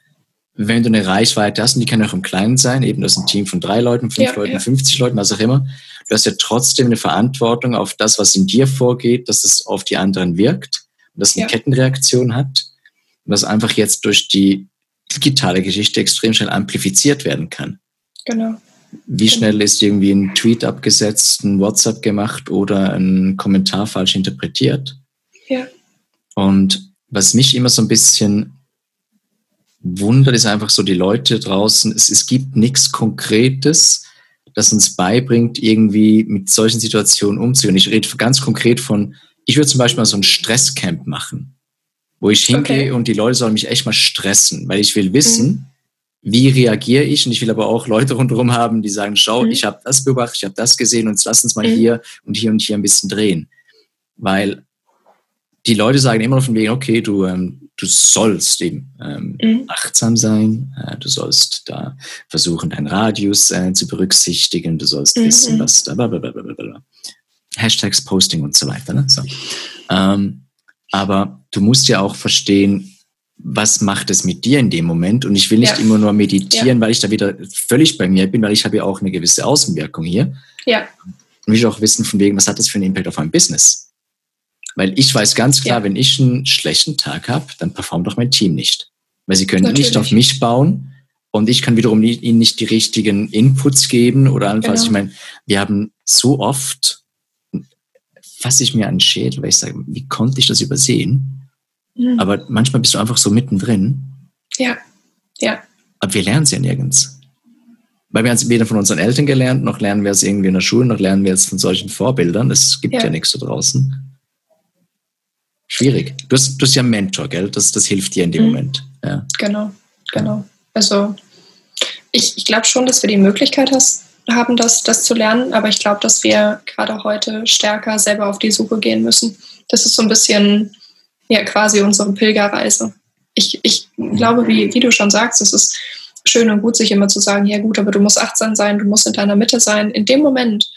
wenn du eine Reichweite hast, und die kann auch im Kleinen sein, eben das ist ein Team von drei Leuten, fünf ja, Leuten, ja. 50 Leuten, was auch immer, du hast ja trotzdem eine Verantwortung auf das, was in dir vorgeht, dass es auf die anderen wirkt und das eine ja. Kettenreaktion hat und das einfach jetzt durch die digitale Geschichte extrem schnell amplifiziert werden kann. Genau. Wie genau. schnell ist irgendwie ein Tweet abgesetzt, ein WhatsApp gemacht oder ein Kommentar falsch interpretiert? Ja. Und was mich immer so ein bisschen wundert, ist einfach so die Leute draußen. Es, es gibt nichts Konkretes, das uns beibringt, irgendwie mit solchen Situationen umzugehen. Ich rede ganz konkret von, ich würde zum Beispiel mal so ein Stresscamp machen, wo ich hingehe okay. und die Leute sollen mich echt mal stressen, weil ich will wissen, mhm. wie reagiere ich und ich will aber auch Leute rundherum haben, die sagen, schau, mhm. ich habe das beobachtet, ich habe das gesehen und jetzt lass uns mal mhm. hier und hier und hier ein bisschen drehen. Weil die Leute sagen immer noch von wegen, okay, du, ähm, du sollst eben ähm, mhm. achtsam sein, äh, du sollst da versuchen, deinen Radius äh, zu berücksichtigen, du sollst mhm. wissen, was da, blablabla. Hashtags Posting und so weiter. Ne? So. Ähm, aber du musst ja auch verstehen, was macht es mit dir in dem Moment? Und ich will nicht ja. immer nur meditieren, ja. weil ich da wieder völlig bei mir bin, weil ich habe ja auch eine gewisse Außenwirkung hier. Ja. Und ich will auch wissen von wegen, was hat das für einen Impact auf mein Business? Weil ich weiß ganz klar, ja. wenn ich einen schlechten Tag habe, dann performt auch mein Team nicht. Weil sie können Natürlich. nicht auf mich bauen und ich kann wiederum nie, ihnen nicht die richtigen Inputs geben oder allenfalls, genau. ich meine, wir haben so oft, fasse ich mir an den Schädel, weil ich sage, wie konnte ich das übersehen? Mhm. Aber manchmal bist du einfach so mittendrin. Ja, ja. Aber wir lernen es ja nirgends. Weil wir haben es weder von unseren Eltern gelernt, noch lernen wir es irgendwie in der Schule, noch lernen wir es von solchen Vorbildern. Es gibt ja, ja nichts da draußen. Schwierig. Du hast, du hast ja einen Mentor, gell? Das, das hilft dir in dem mhm. Moment. Ja. Genau, genau. Also ich, ich glaube schon, dass wir die Möglichkeit has, haben, das, das zu lernen, aber ich glaube, dass wir gerade heute stärker selber auf die Suche gehen müssen. Das ist so ein bisschen ja quasi unsere Pilgerreise. Ich, ich glaube, wie, wie du schon sagst, es ist schön und gut, sich immer zu sagen, ja gut, aber du musst achtsam sein, du musst in deiner Mitte sein. In dem Moment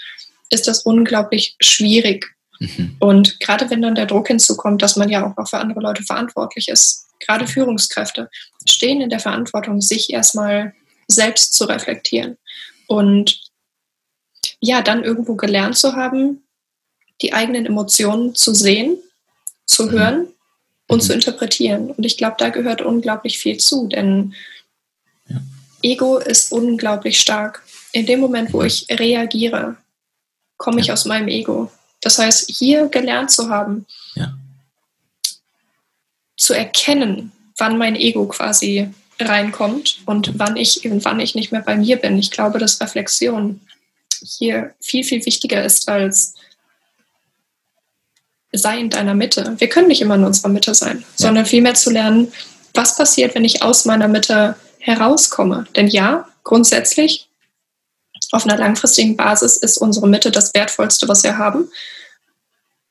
ist das unglaublich schwierig, Mhm. Und gerade wenn dann der Druck hinzukommt, dass man ja auch noch für andere Leute verantwortlich ist, gerade Führungskräfte stehen in der Verantwortung, sich erstmal selbst zu reflektieren und ja, dann irgendwo gelernt zu haben, die eigenen Emotionen zu sehen, zu mhm. hören und mhm. zu interpretieren. Und ich glaube, da gehört unglaublich viel zu, denn ja. Ego ist unglaublich stark. In dem Moment, wo ich reagiere, komme ich ja. aus meinem Ego. Das heißt, hier gelernt zu haben, ja. zu erkennen, wann mein Ego quasi reinkommt und wann ich, wann ich nicht mehr bei mir bin. Ich glaube, dass Reflexion hier viel, viel wichtiger ist als sei in deiner Mitte. Wir können nicht immer in unserer Mitte sein, ja. sondern vielmehr zu lernen, was passiert, wenn ich aus meiner Mitte herauskomme. Denn ja, grundsätzlich, auf einer langfristigen Basis ist unsere Mitte das Wertvollste, was wir haben.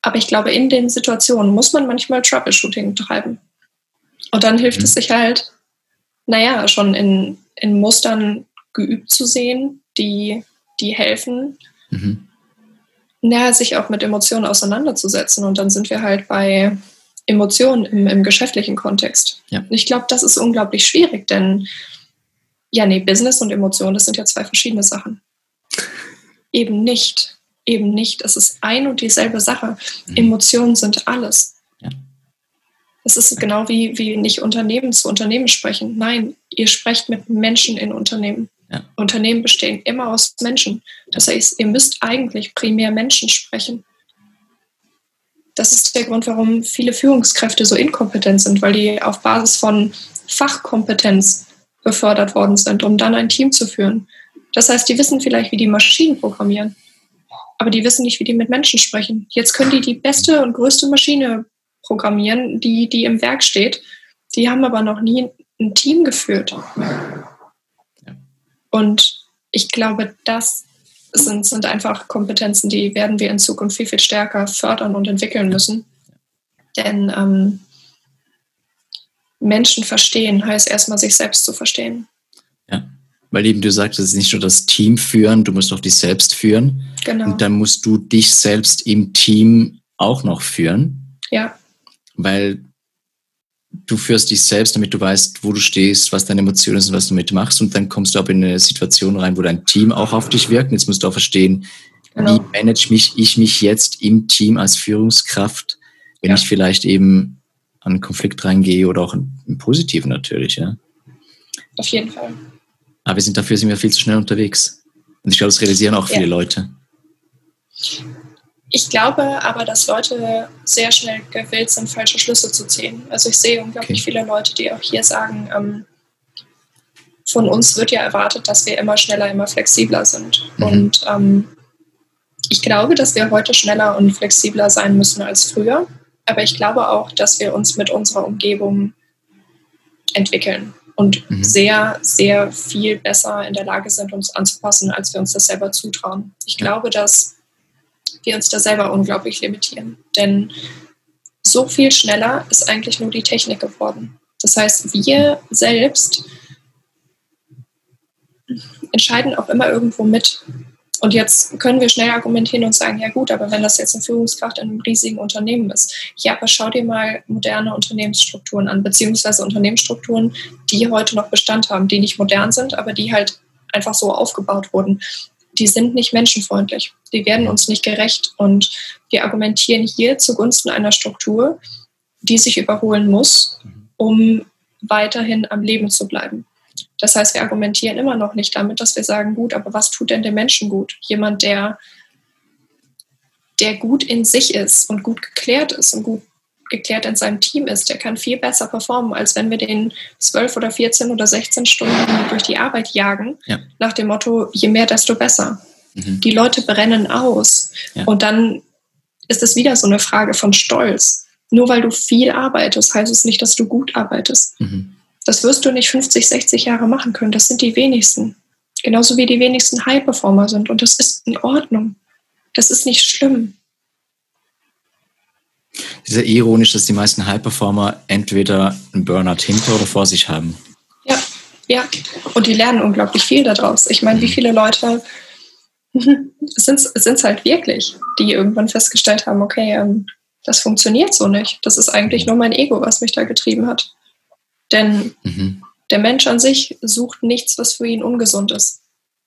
Aber ich glaube, in den Situationen muss man manchmal Troubleshooting treiben. Und dann hilft mhm. es sich halt, naja, schon in, in Mustern geübt zu sehen, die, die helfen, mhm. naja, sich auch mit Emotionen auseinanderzusetzen. Und dann sind wir halt bei Emotionen im, im geschäftlichen Kontext. Ja. Ich glaube, das ist unglaublich schwierig, denn ja, nee, Business und Emotionen, das sind ja zwei verschiedene Sachen. Eben nicht. Eben nicht. Es ist ein und dieselbe Sache. Mhm. Emotionen sind alles. Ja. Es ist genau wie, wie nicht Unternehmen zu Unternehmen sprechen. Nein, ihr sprecht mit Menschen in Unternehmen. Ja. Unternehmen bestehen immer aus Menschen. Das heißt, ihr müsst eigentlich primär Menschen sprechen. Das ist der Grund, warum viele Führungskräfte so inkompetent sind, weil die auf Basis von Fachkompetenz befördert worden sind, um dann ein Team zu führen. Das heißt, die wissen vielleicht, wie die Maschinen programmieren, aber die wissen nicht, wie die mit Menschen sprechen. Jetzt können die die beste und größte Maschine programmieren, die, die im Werk steht. Die haben aber noch nie ein Team geführt. Und ich glaube, das sind, sind einfach Kompetenzen, die werden wir in Zukunft viel, viel stärker fördern und entwickeln müssen. Denn ähm, Menschen verstehen heißt erstmal, sich selbst zu verstehen. Weil eben du sagst, es ist nicht nur das Team führen, du musst auch dich selbst führen. Genau. Und dann musst du dich selbst im Team auch noch führen. Ja. Weil du führst dich selbst, damit du weißt, wo du stehst, was deine Emotionen sind, was du damit machst. Und dann kommst du aber in eine Situation rein, wo dein Team auch auf dich wirkt. Und jetzt musst du auch verstehen, genau. wie manage mich, ich mich jetzt im Team als Führungskraft, wenn ja. ich vielleicht eben an einen Konflikt reingehe oder auch im Positiven natürlich, ja. Auf jeden Fall. Aber wir sind dafür sind wir viel zu schnell unterwegs. Und ich glaube, das realisieren auch viele ja. Leute. Ich glaube aber, dass Leute sehr schnell gewillt sind, falsche Schlüsse zu ziehen. Also ich sehe unglaublich okay. viele Leute, die auch hier sagen, ähm, von uns wird ja erwartet, dass wir immer schneller, immer flexibler sind. Mhm. Und ähm, ich glaube, dass wir heute schneller und flexibler sein müssen als früher. Aber ich glaube auch, dass wir uns mit unserer Umgebung entwickeln und mhm. sehr, sehr viel besser in der Lage sind, uns anzupassen, als wir uns das selber zutrauen. Ich glaube, dass wir uns da selber unglaublich limitieren. Denn so viel schneller ist eigentlich nur die Technik geworden. Das heißt, wir selbst entscheiden auch immer irgendwo mit. Und jetzt können wir schnell argumentieren und sagen, ja gut, aber wenn das jetzt eine Führungskraft in einem riesigen Unternehmen ist, ja, aber schau dir mal moderne Unternehmensstrukturen an, beziehungsweise Unternehmensstrukturen, die heute noch Bestand haben, die nicht modern sind, aber die halt einfach so aufgebaut wurden. Die sind nicht menschenfreundlich, die werden uns nicht gerecht und wir argumentieren hier zugunsten einer Struktur, die sich überholen muss, um weiterhin am Leben zu bleiben. Das heißt, wir argumentieren immer noch nicht damit, dass wir sagen, gut, aber was tut denn dem Menschen gut? Jemand, der, der gut in sich ist und gut geklärt ist und gut geklärt in seinem Team ist, der kann viel besser performen, als wenn wir den zwölf oder 14 oder 16 Stunden durch die Arbeit jagen, ja. nach dem Motto, je mehr, desto besser. Mhm. Die Leute brennen aus. Ja. Und dann ist es wieder so eine Frage von Stolz. Nur weil du viel arbeitest, heißt es nicht, dass du gut arbeitest. Mhm. Das wirst du nicht 50, 60 Jahre machen können. Das sind die wenigsten. Genauso wie die wenigsten High-Performer sind. Und das ist in Ordnung. Das ist nicht schlimm. Es ist ja ironisch, dass die meisten High-Performer entweder einen Burnout hinter oder vor sich haben. Ja, ja. Und die lernen unglaublich viel daraus. Ich meine, wie mhm. viele Leute sind es halt wirklich, die irgendwann festgestellt haben, okay, ähm, das funktioniert so nicht. Das ist eigentlich nur mein Ego, was mich da getrieben hat. Denn mhm. der Mensch an sich sucht nichts, was für ihn ungesund ist.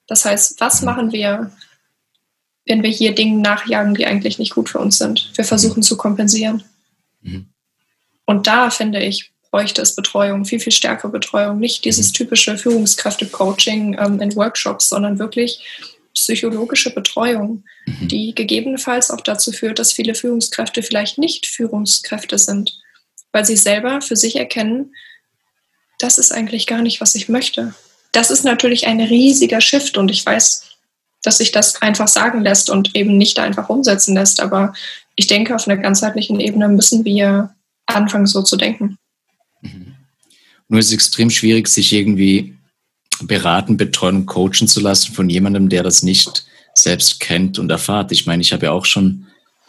Das heißt, was mhm. machen wir, wenn wir hier Dinge nachjagen, die eigentlich nicht gut für uns sind? Wir versuchen zu kompensieren. Mhm. Und da finde ich, bräuchte es Betreuung, viel, viel stärkere Betreuung. Nicht dieses mhm. typische Führungskräfte-Coaching ähm, in Workshops, sondern wirklich psychologische Betreuung, mhm. die gegebenenfalls auch dazu führt, dass viele Führungskräfte vielleicht nicht Führungskräfte sind, weil sie selber für sich erkennen, das ist eigentlich gar nicht, was ich möchte. Das ist natürlich ein riesiger Shift und ich weiß, dass sich das einfach sagen lässt und eben nicht einfach umsetzen lässt. Aber ich denke, auf einer ganzheitlichen Ebene müssen wir anfangen, so zu denken. Mhm. Nur ist es extrem schwierig, sich irgendwie beraten, betreuen und coachen zu lassen von jemandem, der das nicht selbst kennt und erfahrt. Ich meine, ich habe ja auch schon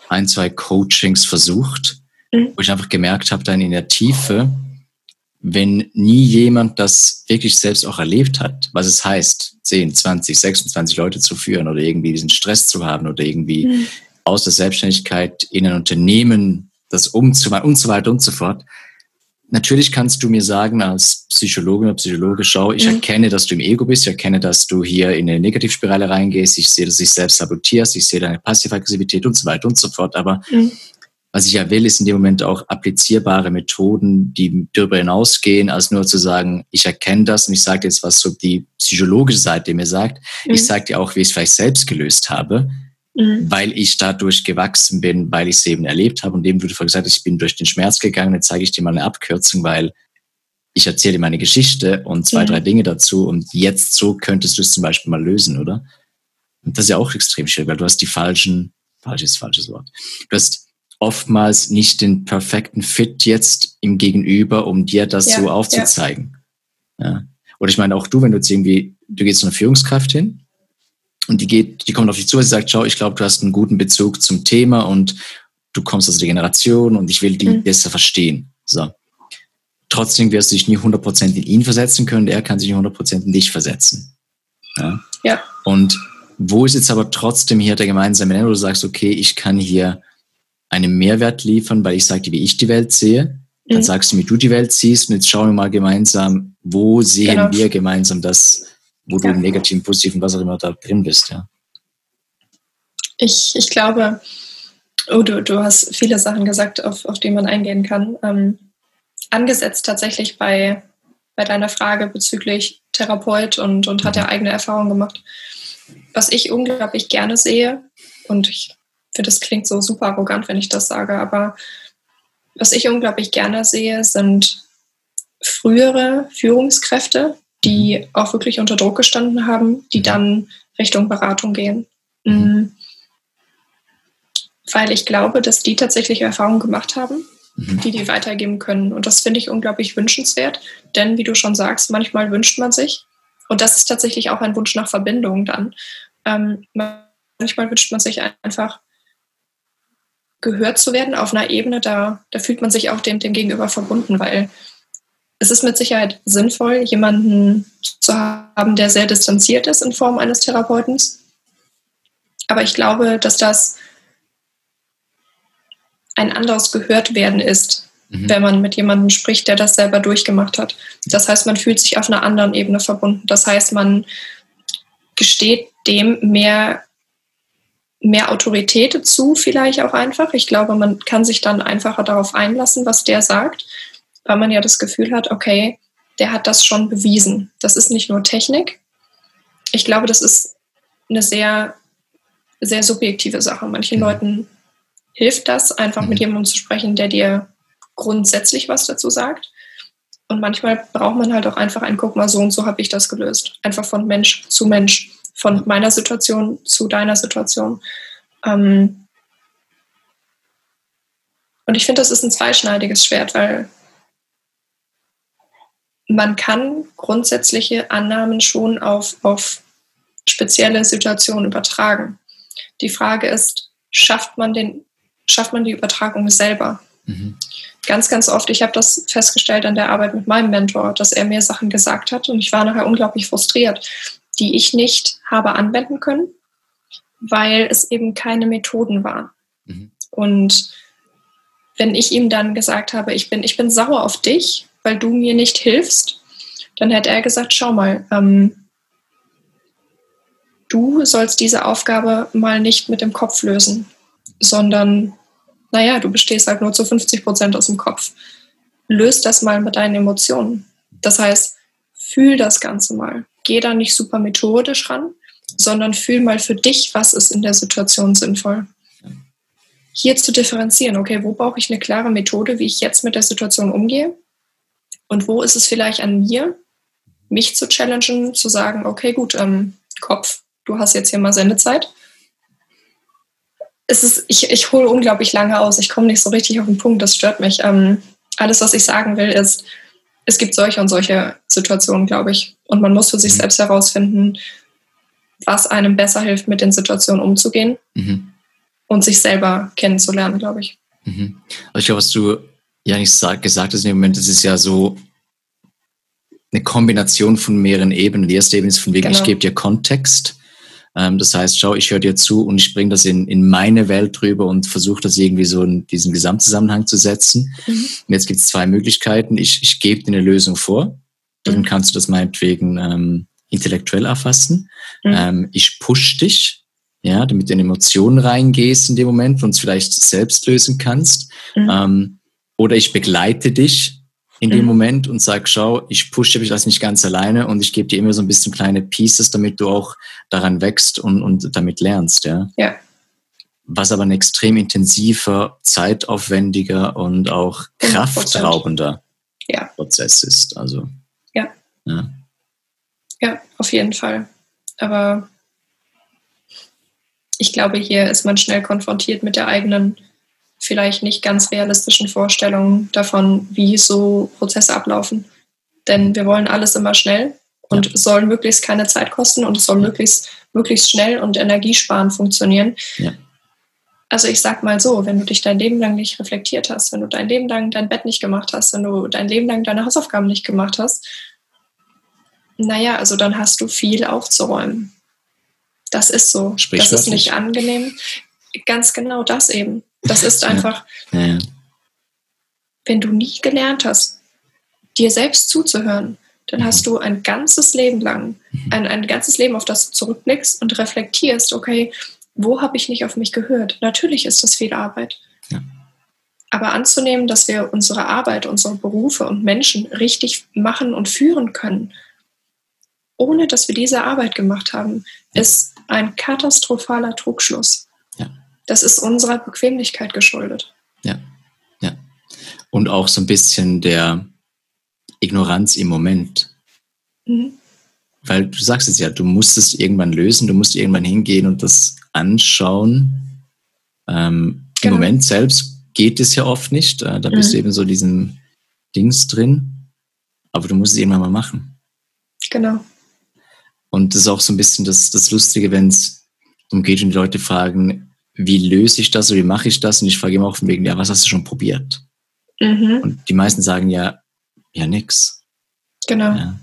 ein, zwei Coachings versucht, mhm. wo ich einfach gemerkt habe, dann in der Tiefe, wenn nie jemand das wirklich selbst auch erlebt hat, was es heißt, 10, 20, 26 Leute zu führen oder irgendwie diesen Stress zu haben oder irgendwie mhm. aus der Selbstständigkeit in ein Unternehmen das umzumachen und so weiter und so fort. Natürlich kannst du mir sagen als Psychologin oder Psychologe, schau, ich mhm. erkenne, dass du im Ego bist, ich erkenne, dass du hier in eine Negativspirale reingehst, ich sehe, dass du dich selbst sabotierst, ich sehe deine Passiv-Aggressivität und so weiter und so fort. Aber mhm. Was ich ja will, ist in dem Moment auch applizierbare Methoden, die darüber hinausgehen, als nur zu sagen, ich erkenne das und ich sage jetzt, was so die psychologische Seite mir sagt. Mhm. Ich sage dir auch, wie ich es vielleicht selbst gelöst habe, mhm. weil ich dadurch gewachsen bin, weil ich es eben erlebt habe. Und dem wurde vorhin gesagt, ich bin durch den Schmerz gegangen. Jetzt zeige ich dir mal eine Abkürzung, weil ich erzähle dir meine Geschichte und zwei, mhm. drei Dinge dazu und jetzt so könntest du es zum Beispiel mal lösen, oder? Und das ist ja auch extrem schwierig, weil du hast die falschen, falsches, falsches Wort. Du hast oftmals nicht den perfekten Fit jetzt im Gegenüber, um dir das ja, so aufzuzeigen. Ja. ja. Oder ich meine, auch du, wenn du jetzt irgendwie, du gehst zu einer Führungskraft hin und die geht, die kommt auf dich zu und sagt, schau, ich glaube, du hast einen guten Bezug zum Thema und du kommst aus der Generation und ich will die mhm. besser verstehen. So. Trotzdem wirst du dich nie 100% in ihn versetzen können, er kann sich nicht 100% in dich versetzen. Ja. ja. Und wo ist jetzt aber trotzdem hier der gemeinsame Nenner, wo du sagst, okay, ich kann hier einen Mehrwert liefern, weil ich sage, wie ich die Welt sehe. Dann mhm. sagst du, wie du die Welt siehst und jetzt schauen wir mal gemeinsam, wo sehen genau. wir gemeinsam das, wo ja. du im negativen, positiven, was auch immer da drin bist, ja. Ich, ich glaube, oh, du, du hast viele Sachen gesagt, auf, auf die man eingehen kann. Ähm, angesetzt tatsächlich bei, bei deiner Frage bezüglich Therapeut und, und hat ja mhm. eigene Erfahrungen gemacht. Was ich unglaublich gerne sehe, und ich finde, das klingt so super arrogant, wenn ich das sage, aber was ich unglaublich gerne sehe, sind frühere Führungskräfte, die mhm. auch wirklich unter Druck gestanden haben, die mhm. dann Richtung Beratung gehen. Mhm. Mm. Weil ich glaube, dass die tatsächlich Erfahrungen gemacht haben, die die weitergeben können. Und das finde ich unglaublich wünschenswert, denn wie du schon sagst, manchmal wünscht man sich, und das ist tatsächlich auch ein Wunsch nach Verbindung dann, ähm, manchmal wünscht man sich einfach, gehört zu werden auf einer Ebene, da, da fühlt man sich auch dem, dem Gegenüber verbunden, weil es ist mit Sicherheit sinnvoll, jemanden zu haben, der sehr distanziert ist in Form eines Therapeuten. Aber ich glaube, dass das ein anderes Gehörtwerden ist, mhm. wenn man mit jemandem spricht, der das selber durchgemacht hat. Das heißt, man fühlt sich auf einer anderen Ebene verbunden. Das heißt, man gesteht dem mehr mehr Autorität zu, vielleicht auch einfach. Ich glaube, man kann sich dann einfacher darauf einlassen, was der sagt, weil man ja das Gefühl hat, okay, der hat das schon bewiesen. Das ist nicht nur Technik. Ich glaube, das ist eine sehr, sehr subjektive Sache. Manchen mhm. Leuten hilft das, einfach mit mhm. jemandem zu sprechen, der dir grundsätzlich was dazu sagt. Und manchmal braucht man halt auch einfach ein, guck mal, so und so habe ich das gelöst. Einfach von Mensch zu Mensch von meiner Situation zu deiner Situation. Ähm und ich finde, das ist ein zweischneidiges Schwert, weil man kann grundsätzliche Annahmen schon auf, auf spezielle Situationen übertragen. Die Frage ist, schafft man, den, schafft man die Übertragung selber? Mhm. Ganz, ganz oft, ich habe das festgestellt an der Arbeit mit meinem Mentor, dass er mir Sachen gesagt hat und ich war nachher unglaublich frustriert, die ich nicht habe anwenden können, weil es eben keine Methoden waren. Mhm. Und wenn ich ihm dann gesagt habe, ich bin, ich bin sauer auf dich, weil du mir nicht hilfst, dann hätte er gesagt, schau mal, ähm, du sollst diese Aufgabe mal nicht mit dem Kopf lösen, sondern, naja, du bestehst halt nur zu 50 Prozent aus dem Kopf. Löst das mal mit deinen Emotionen. Das heißt, fühl das Ganze mal geh da nicht super methodisch ran, sondern fühl mal für dich, was ist in der Situation sinnvoll. Hier zu differenzieren, okay, wo brauche ich eine klare Methode, wie ich jetzt mit der Situation umgehe? Und wo ist es vielleicht an mir, mich zu challengen, zu sagen, okay, gut, ähm, Kopf, du hast jetzt hier mal Sendezeit. Es ist, ich, ich hole unglaublich lange aus, ich komme nicht so richtig auf den Punkt, das stört mich. Ähm, alles, was ich sagen will, ist, es gibt solche und solche Situationen, glaube ich. Und man muss für sich mhm. selbst herausfinden, was einem besser hilft, mit den Situationen umzugehen mhm. und sich selber kennenzulernen, glaube ich. Mhm. Also ich glaube, was du ja nicht gesagt hast in dem Moment, das ist ja so eine Kombination von mehreren Ebenen. Die erste Ebene ist von wegen, genau. ich gebe dir Kontext. Ähm, das heißt, schau, ich höre dir zu und ich bringe das in, in meine Welt drüber und versuche das irgendwie so in diesen Gesamtzusammenhang zu setzen. Mhm. Und jetzt gibt es zwei Möglichkeiten. Ich, ich gebe dir eine Lösung vor. Dann mhm. kannst du das meinetwegen ähm, intellektuell erfassen. Mhm. Ähm, ich push dich, ja, damit du in Emotionen reingehst in dem Moment und es vielleicht selbst lösen kannst. Mhm. Ähm, oder ich begleite dich in dem mhm. Moment und sag, schau, ich pushe dich das nicht ganz alleine und ich gebe dir immer so ein bisschen kleine Pieces, damit du auch daran wächst und, und damit lernst, ja. Ja. Was aber ein extrem intensiver, zeitaufwendiger und auch kraftraubender ja. Prozess ist. Also. Ja. ja. Ja, auf jeden Fall. Aber ich glaube, hier ist man schnell konfrontiert mit der eigenen, vielleicht nicht ganz realistischen Vorstellungen davon, wie so Prozesse ablaufen. Denn wir wollen alles immer schnell und ja. soll möglichst keine Zeit kosten und es soll möglichst, möglichst schnell und energiesparend funktionieren. Ja. Also ich sag mal so, wenn du dich dein Leben lang nicht reflektiert hast, wenn du dein Leben lang dein Bett nicht gemacht hast, wenn du dein Leben lang deine Hausaufgaben nicht gemacht hast, naja, also dann hast du viel aufzuräumen. Das ist so. Das ist nicht angenehm. Ganz genau das eben. Das ist einfach, ja. Ja. wenn du nie gelernt hast, dir selbst zuzuhören, dann mhm. hast du ein ganzes Leben lang, mhm. ein, ein ganzes Leben, auf das du zurückblickst und reflektierst, okay, wo habe ich nicht auf mich gehört? Natürlich ist das viel Arbeit. Ja. Aber anzunehmen, dass wir unsere Arbeit, unsere Berufe und Menschen richtig machen und führen können, ohne dass wir diese Arbeit gemacht haben, ist ein katastrophaler Trugschluss. Das ist unserer Bequemlichkeit geschuldet. Ja, ja. Und auch so ein bisschen der Ignoranz im Moment. Mhm. Weil du sagst es ja, du musst es irgendwann lösen, du musst irgendwann hingehen und das anschauen. Ähm, genau. Im Moment selbst geht es ja oft nicht. Äh, da bist mhm. du eben so diesen Dings drin. Aber du musst es irgendwann mal machen. Genau. Und das ist auch so ein bisschen das, das Lustige, wenn es darum geht und die Leute fragen, wie löse ich das oder wie mache ich das? Und ich frage immer auch von wegen, ja, was hast du schon probiert? Mhm. Und die meisten sagen ja, ja, nix. Genau. Ja.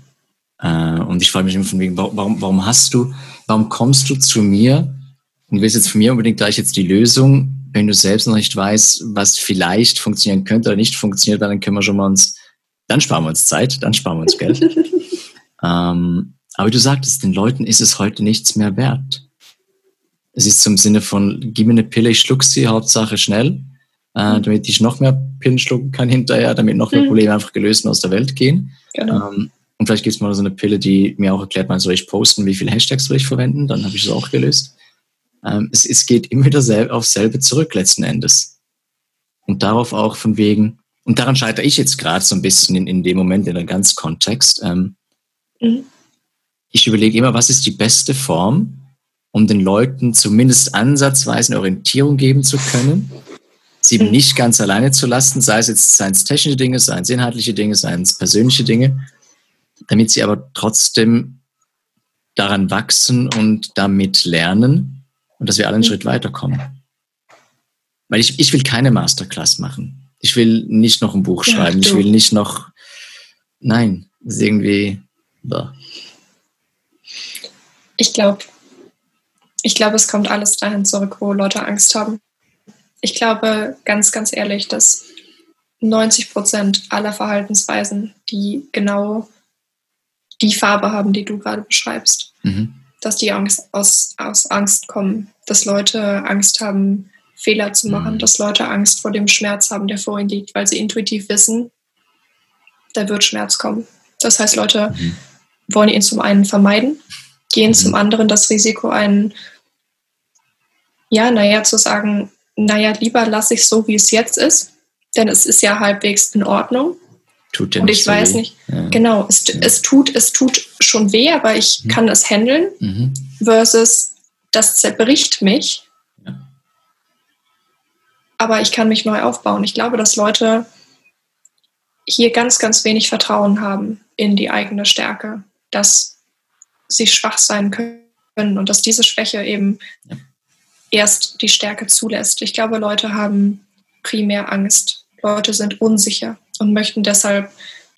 Äh, und ich frage mich immer von wegen, warum, warum hast du, warum kommst du zu mir und willst jetzt von mir unbedingt gleich jetzt die Lösung, wenn du selbst noch nicht weißt, was vielleicht funktionieren könnte oder nicht funktioniert, dann können wir schon mal uns, dann sparen wir uns Zeit, dann sparen wir uns Geld. ähm, aber du sagtest, den Leuten ist es heute nichts mehr wert. Es ist zum Sinne von, gib mir eine Pille, ich schluck sie, Hauptsache schnell, äh, mhm. damit ich noch mehr Pillen schlucken kann hinterher, damit noch mehr mhm. Probleme einfach gelöst und aus der Welt gehen. Genau. Ähm, und vielleicht gibt es mal so eine Pille, die mir auch erklärt, man soll ich posten, wie viele Hashtags soll ich verwenden, dann habe ich es auch gelöst. Ähm, es, es geht immer wieder sel auf selbe zurück letzten Endes. Und darauf auch von wegen, und daran scheitere ich jetzt gerade so ein bisschen in, in dem Moment, in der ganz Kontext. Ähm, mhm ich überlege immer, was ist die beste Form, um den Leuten zumindest ansatzweise eine Orientierung geben zu können, sie mhm. nicht ganz alleine zu lassen, sei es jetzt seien es technische Dinge, seien es inhaltliche Dinge, seien es persönliche Dinge, damit sie aber trotzdem daran wachsen und damit lernen und dass wir alle einen mhm. Schritt weiterkommen. Weil ich, ich will keine Masterclass machen. Ich will nicht noch ein Buch schreiben. Ja, ich will nicht noch. Nein, das ist irgendwie. Boah. Ich glaube, ich glaube, es kommt alles dahin zurück, wo Leute Angst haben. Ich glaube ganz, ganz ehrlich, dass 90 Prozent aller Verhaltensweisen, die genau die Farbe haben, die du gerade beschreibst, mhm. dass die Angst aus, aus Angst kommen, dass Leute Angst haben, Fehler zu machen, mhm. dass Leute Angst vor dem Schmerz haben, der vor ihnen liegt, weil sie intuitiv wissen, da wird Schmerz kommen. Das heißt, Leute mhm. wollen ihn zum einen vermeiden, gehen, zum mhm. anderen das Risiko ein, ja, naja, zu sagen, naja, lieber lasse ich es so, wie es jetzt ist, denn es ist ja halbwegs in Ordnung. Tut ja Und ich so weiß weh. nicht, ja. genau, es, ja. es, tut, es tut schon weh, aber ich mhm. kann es handeln, mhm. versus das zerbricht mich. Ja. Aber ich kann mich neu aufbauen. Ich glaube, dass Leute hier ganz, ganz wenig Vertrauen haben in die eigene Stärke, dass sie schwach sein können und dass diese Schwäche eben erst die Stärke zulässt. Ich glaube, Leute haben primär Angst. Leute sind unsicher und möchten deshalb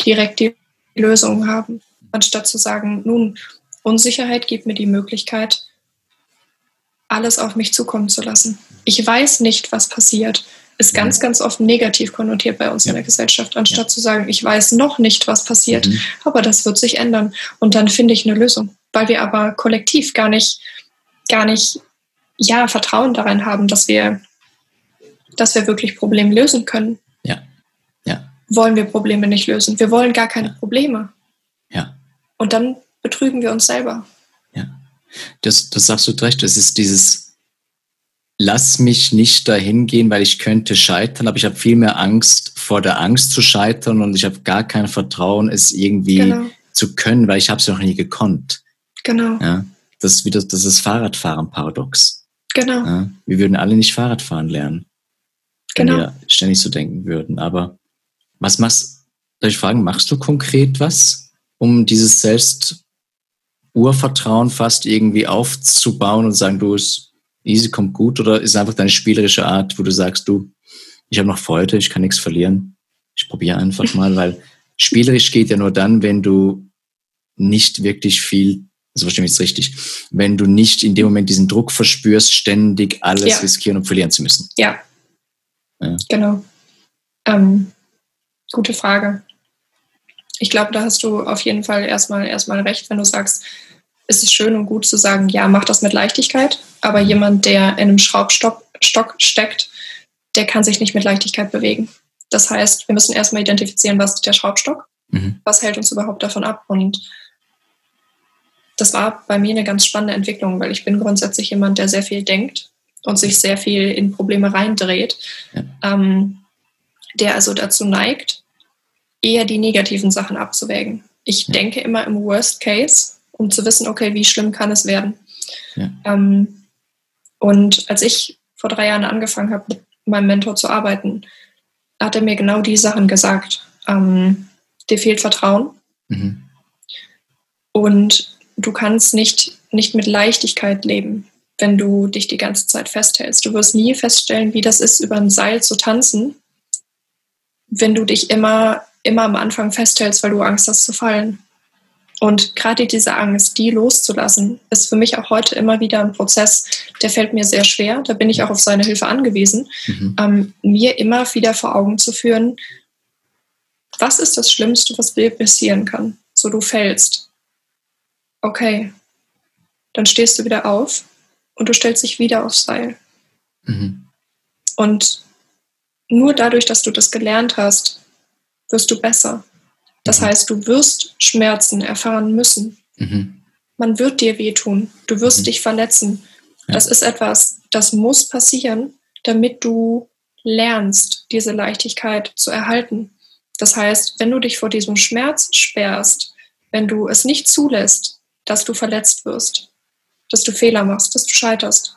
direkt die Lösung haben, anstatt zu sagen, nun, Unsicherheit gibt mir die Möglichkeit, alles auf mich zukommen zu lassen. Ich weiß nicht, was passiert. Ist ganz, ganz oft negativ konnotiert bei uns ja. in der Gesellschaft, anstatt ja. zu sagen, ich weiß noch nicht, was passiert, mhm. aber das wird sich ändern. Und dann finde ich eine Lösung. Weil wir aber kollektiv gar nicht, gar nicht, ja, Vertrauen daran haben, dass wir, dass wir wirklich Probleme lösen können wollen wir Probleme nicht lösen. Wir wollen gar keine Probleme. Ja. Und dann betrügen wir uns selber. Ja. Das, das sagst du recht. Das ist dieses, lass mich nicht dahin gehen, weil ich könnte scheitern, aber ich habe viel mehr Angst vor der Angst zu scheitern und ich habe gar kein Vertrauen, es irgendwie genau. zu können, weil ich habe es noch nie gekonnt. Genau. Ja. Das ist wieder das ist Fahrradfahren-Paradox. Genau. Ja. Wir würden alle nicht Fahrrad fahren lernen, wenn genau. wir ständig so denken würden. Aber was machst, darf ich fragen, machst du konkret was, um dieses Selbst-Urvertrauen fast irgendwie aufzubauen und sagen, du, es easy kommt gut oder ist es einfach deine spielerische Art, wo du sagst, du, ich habe noch Freude, ich kann nichts verlieren. Ich probiere einfach mal, weil spielerisch geht ja nur dann, wenn du nicht wirklich viel, also verstehe ich jetzt richtig, wenn du nicht in dem Moment diesen Druck verspürst, ständig alles ja. riskieren und verlieren zu müssen. Ja. ja. Genau. Ähm, Gute Frage. Ich glaube, da hast du auf jeden Fall erstmal, erstmal recht, wenn du sagst, es ist schön und gut zu sagen, ja, mach das mit Leichtigkeit, aber jemand, der in einem Schraubstock Stock steckt, der kann sich nicht mit Leichtigkeit bewegen. Das heißt, wir müssen erstmal identifizieren, was ist der Schraubstock, mhm. was hält uns überhaupt davon ab. Und das war bei mir eine ganz spannende Entwicklung, weil ich bin grundsätzlich jemand, der sehr viel denkt und sich sehr viel in Probleme reindreht, ja. ähm, der also dazu neigt, eher die negativen Sachen abzuwägen. Ich ja. denke immer im Worst Case, um zu wissen, okay, wie schlimm kann es werden. Ja. Ähm, und als ich vor drei Jahren angefangen habe, mit meinem Mentor zu arbeiten, hat er mir genau die Sachen gesagt. Ähm, dir fehlt Vertrauen. Mhm. Und du kannst nicht, nicht mit Leichtigkeit leben, wenn du dich die ganze Zeit festhältst. Du wirst nie feststellen, wie das ist, über ein Seil zu tanzen, wenn du dich immer immer am Anfang festhältst, weil du Angst hast zu fallen. Und gerade diese Angst, die loszulassen, ist für mich auch heute immer wieder ein Prozess, der fällt mir sehr schwer. Da bin ich auch auf seine Hilfe angewiesen, mhm. ähm, mir immer wieder vor Augen zu führen, was ist das Schlimmste, was dir passieren kann? So, du fällst. Okay, dann stehst du wieder auf und du stellst dich wieder aufs Seil. Mhm. Und nur dadurch, dass du das gelernt hast, wirst du besser. Das mhm. heißt, du wirst Schmerzen erfahren müssen. Mhm. Man wird dir wehtun. Du wirst mhm. dich verletzen. Ja. Das ist etwas, das muss passieren, damit du lernst, diese Leichtigkeit zu erhalten. Das heißt, wenn du dich vor diesem Schmerz sperrst, wenn du es nicht zulässt, dass du verletzt wirst, dass du Fehler machst, dass du scheiterst,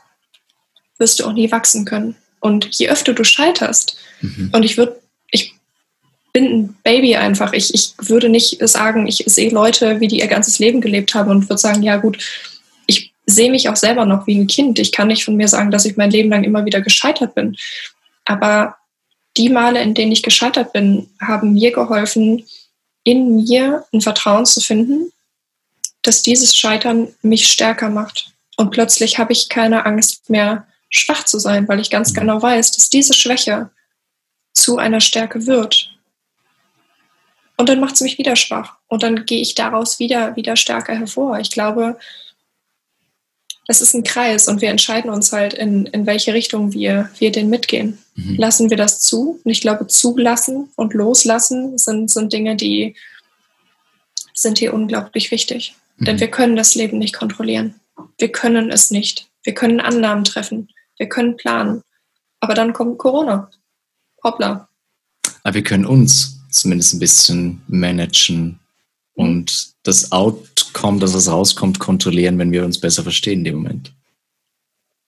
wirst du auch nie wachsen können. Und je öfter du scheiterst, mhm. und ich würde bin ein Baby einfach. Ich, ich würde nicht sagen, ich sehe Leute, wie die ihr ganzes Leben gelebt haben und würde sagen, ja gut, ich sehe mich auch selber noch wie ein Kind. Ich kann nicht von mir sagen, dass ich mein Leben lang immer wieder gescheitert bin. Aber die Male, in denen ich gescheitert bin, haben mir geholfen, in mir ein Vertrauen zu finden, dass dieses Scheitern mich stärker macht. Und plötzlich habe ich keine Angst mehr, schwach zu sein, weil ich ganz genau weiß, dass diese Schwäche zu einer Stärke wird. Und dann macht es mich wieder schwach. Und dann gehe ich daraus wieder, wieder stärker hervor. Ich glaube, das ist ein Kreis und wir entscheiden uns halt, in, in welche Richtung wir, wir den mitgehen. Mhm. Lassen wir das zu? Und ich glaube, zulassen und loslassen sind, sind Dinge, die sind hier unglaublich wichtig. Mhm. Denn wir können das Leben nicht kontrollieren. Wir können es nicht. Wir können Annahmen treffen. Wir können planen. Aber dann kommt Corona. Hoppla. Aber wir können uns zumindest ein bisschen managen und das Outcome, dass es rauskommt, kontrollieren, wenn wir uns besser verstehen in dem Moment.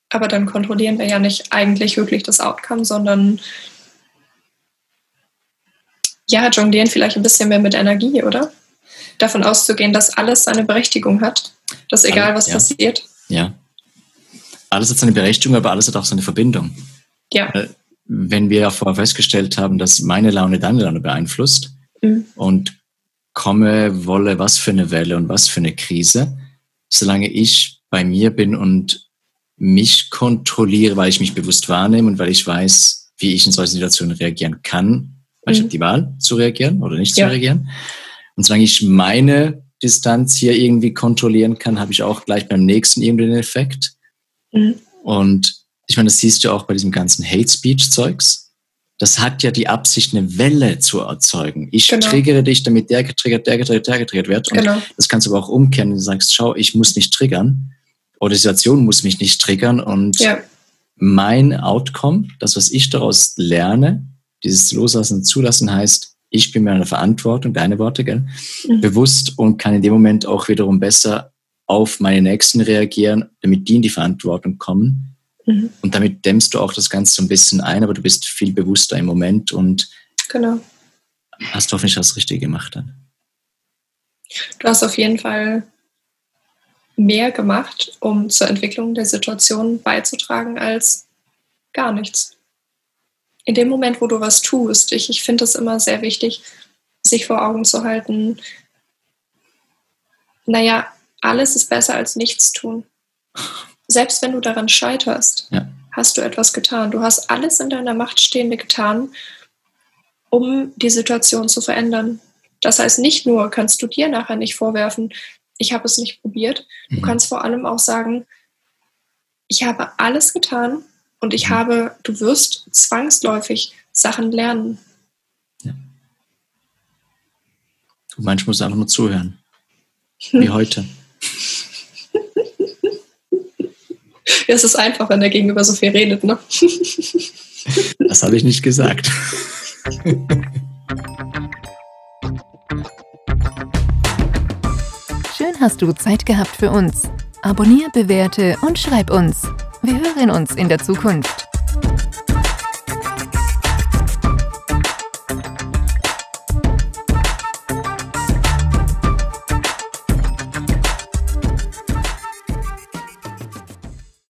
Aber dann kontrollieren wir ja nicht eigentlich wirklich das Outcome, sondern ja, jonglieren vielleicht ein bisschen mehr mit Energie, oder? Davon auszugehen, dass alles seine Berechtigung hat, dass egal was ja. passiert. Ja. Alles hat seine Berechtigung, aber alles hat auch seine Verbindung. Ja. Äh, wenn wir ja vorher festgestellt haben, dass meine Laune deine Laune beeinflusst mhm. und komme, wolle, was für eine Welle und was für eine Krise, solange ich bei mir bin und mich kontrolliere, weil ich mich bewusst wahrnehme und weil ich weiß, wie ich in solchen Situationen reagieren kann, weil mhm. ich habe die Wahl zu reagieren oder nicht ja. zu reagieren. Und solange ich meine Distanz hier irgendwie kontrollieren kann, habe ich auch gleich beim nächsten irgendwie den Effekt. Mhm. Und ich meine, das siehst du auch bei diesem ganzen Hate Speech Zeugs. Das hat ja die Absicht, eine Welle zu erzeugen. Ich genau. triggere dich, damit der getriggert, der getriggert, der getriggert wird. Und genau. das kannst du aber auch umkehren, wenn du sagst, schau, ich muss nicht triggern. Oder die Situation muss mich nicht triggern. Und ja. mein Outcome, das, was ich daraus lerne, dieses Loslassen und Zulassen heißt, ich bin der Verantwortung, deine Worte, gell, mhm. bewusst und kann in dem Moment auch wiederum besser auf meine Nächsten reagieren, damit die in die Verantwortung kommen Mhm. Und damit dämmst du auch das Ganze so ein bisschen ein, aber du bist viel bewusster im Moment und genau. hast hoffentlich das Richtige gemacht dann. Du hast auf jeden Fall mehr gemacht, um zur Entwicklung der Situation beizutragen, als gar nichts. In dem Moment, wo du was tust, ich, ich finde es immer sehr wichtig, sich vor Augen zu halten, naja, alles ist besser als nichts tun selbst wenn du daran scheiterst, ja. hast du etwas getan. Du hast alles in deiner Macht Stehende getan, um die Situation zu verändern. Das heißt, nicht nur kannst du dir nachher nicht vorwerfen, ich habe es nicht probiert. Du mhm. kannst vor allem auch sagen, ich habe alles getan und ich mhm. habe, du wirst zwangsläufig Sachen lernen. Ja. Du manchmal musst einfach nur zuhören. Wie heute. Ja, es ist einfach, wenn der Gegenüber so viel redet, ne? Das habe ich nicht gesagt. Schön hast du Zeit gehabt für uns. Abonnier, bewerte und schreib uns. Wir hören uns in der Zukunft.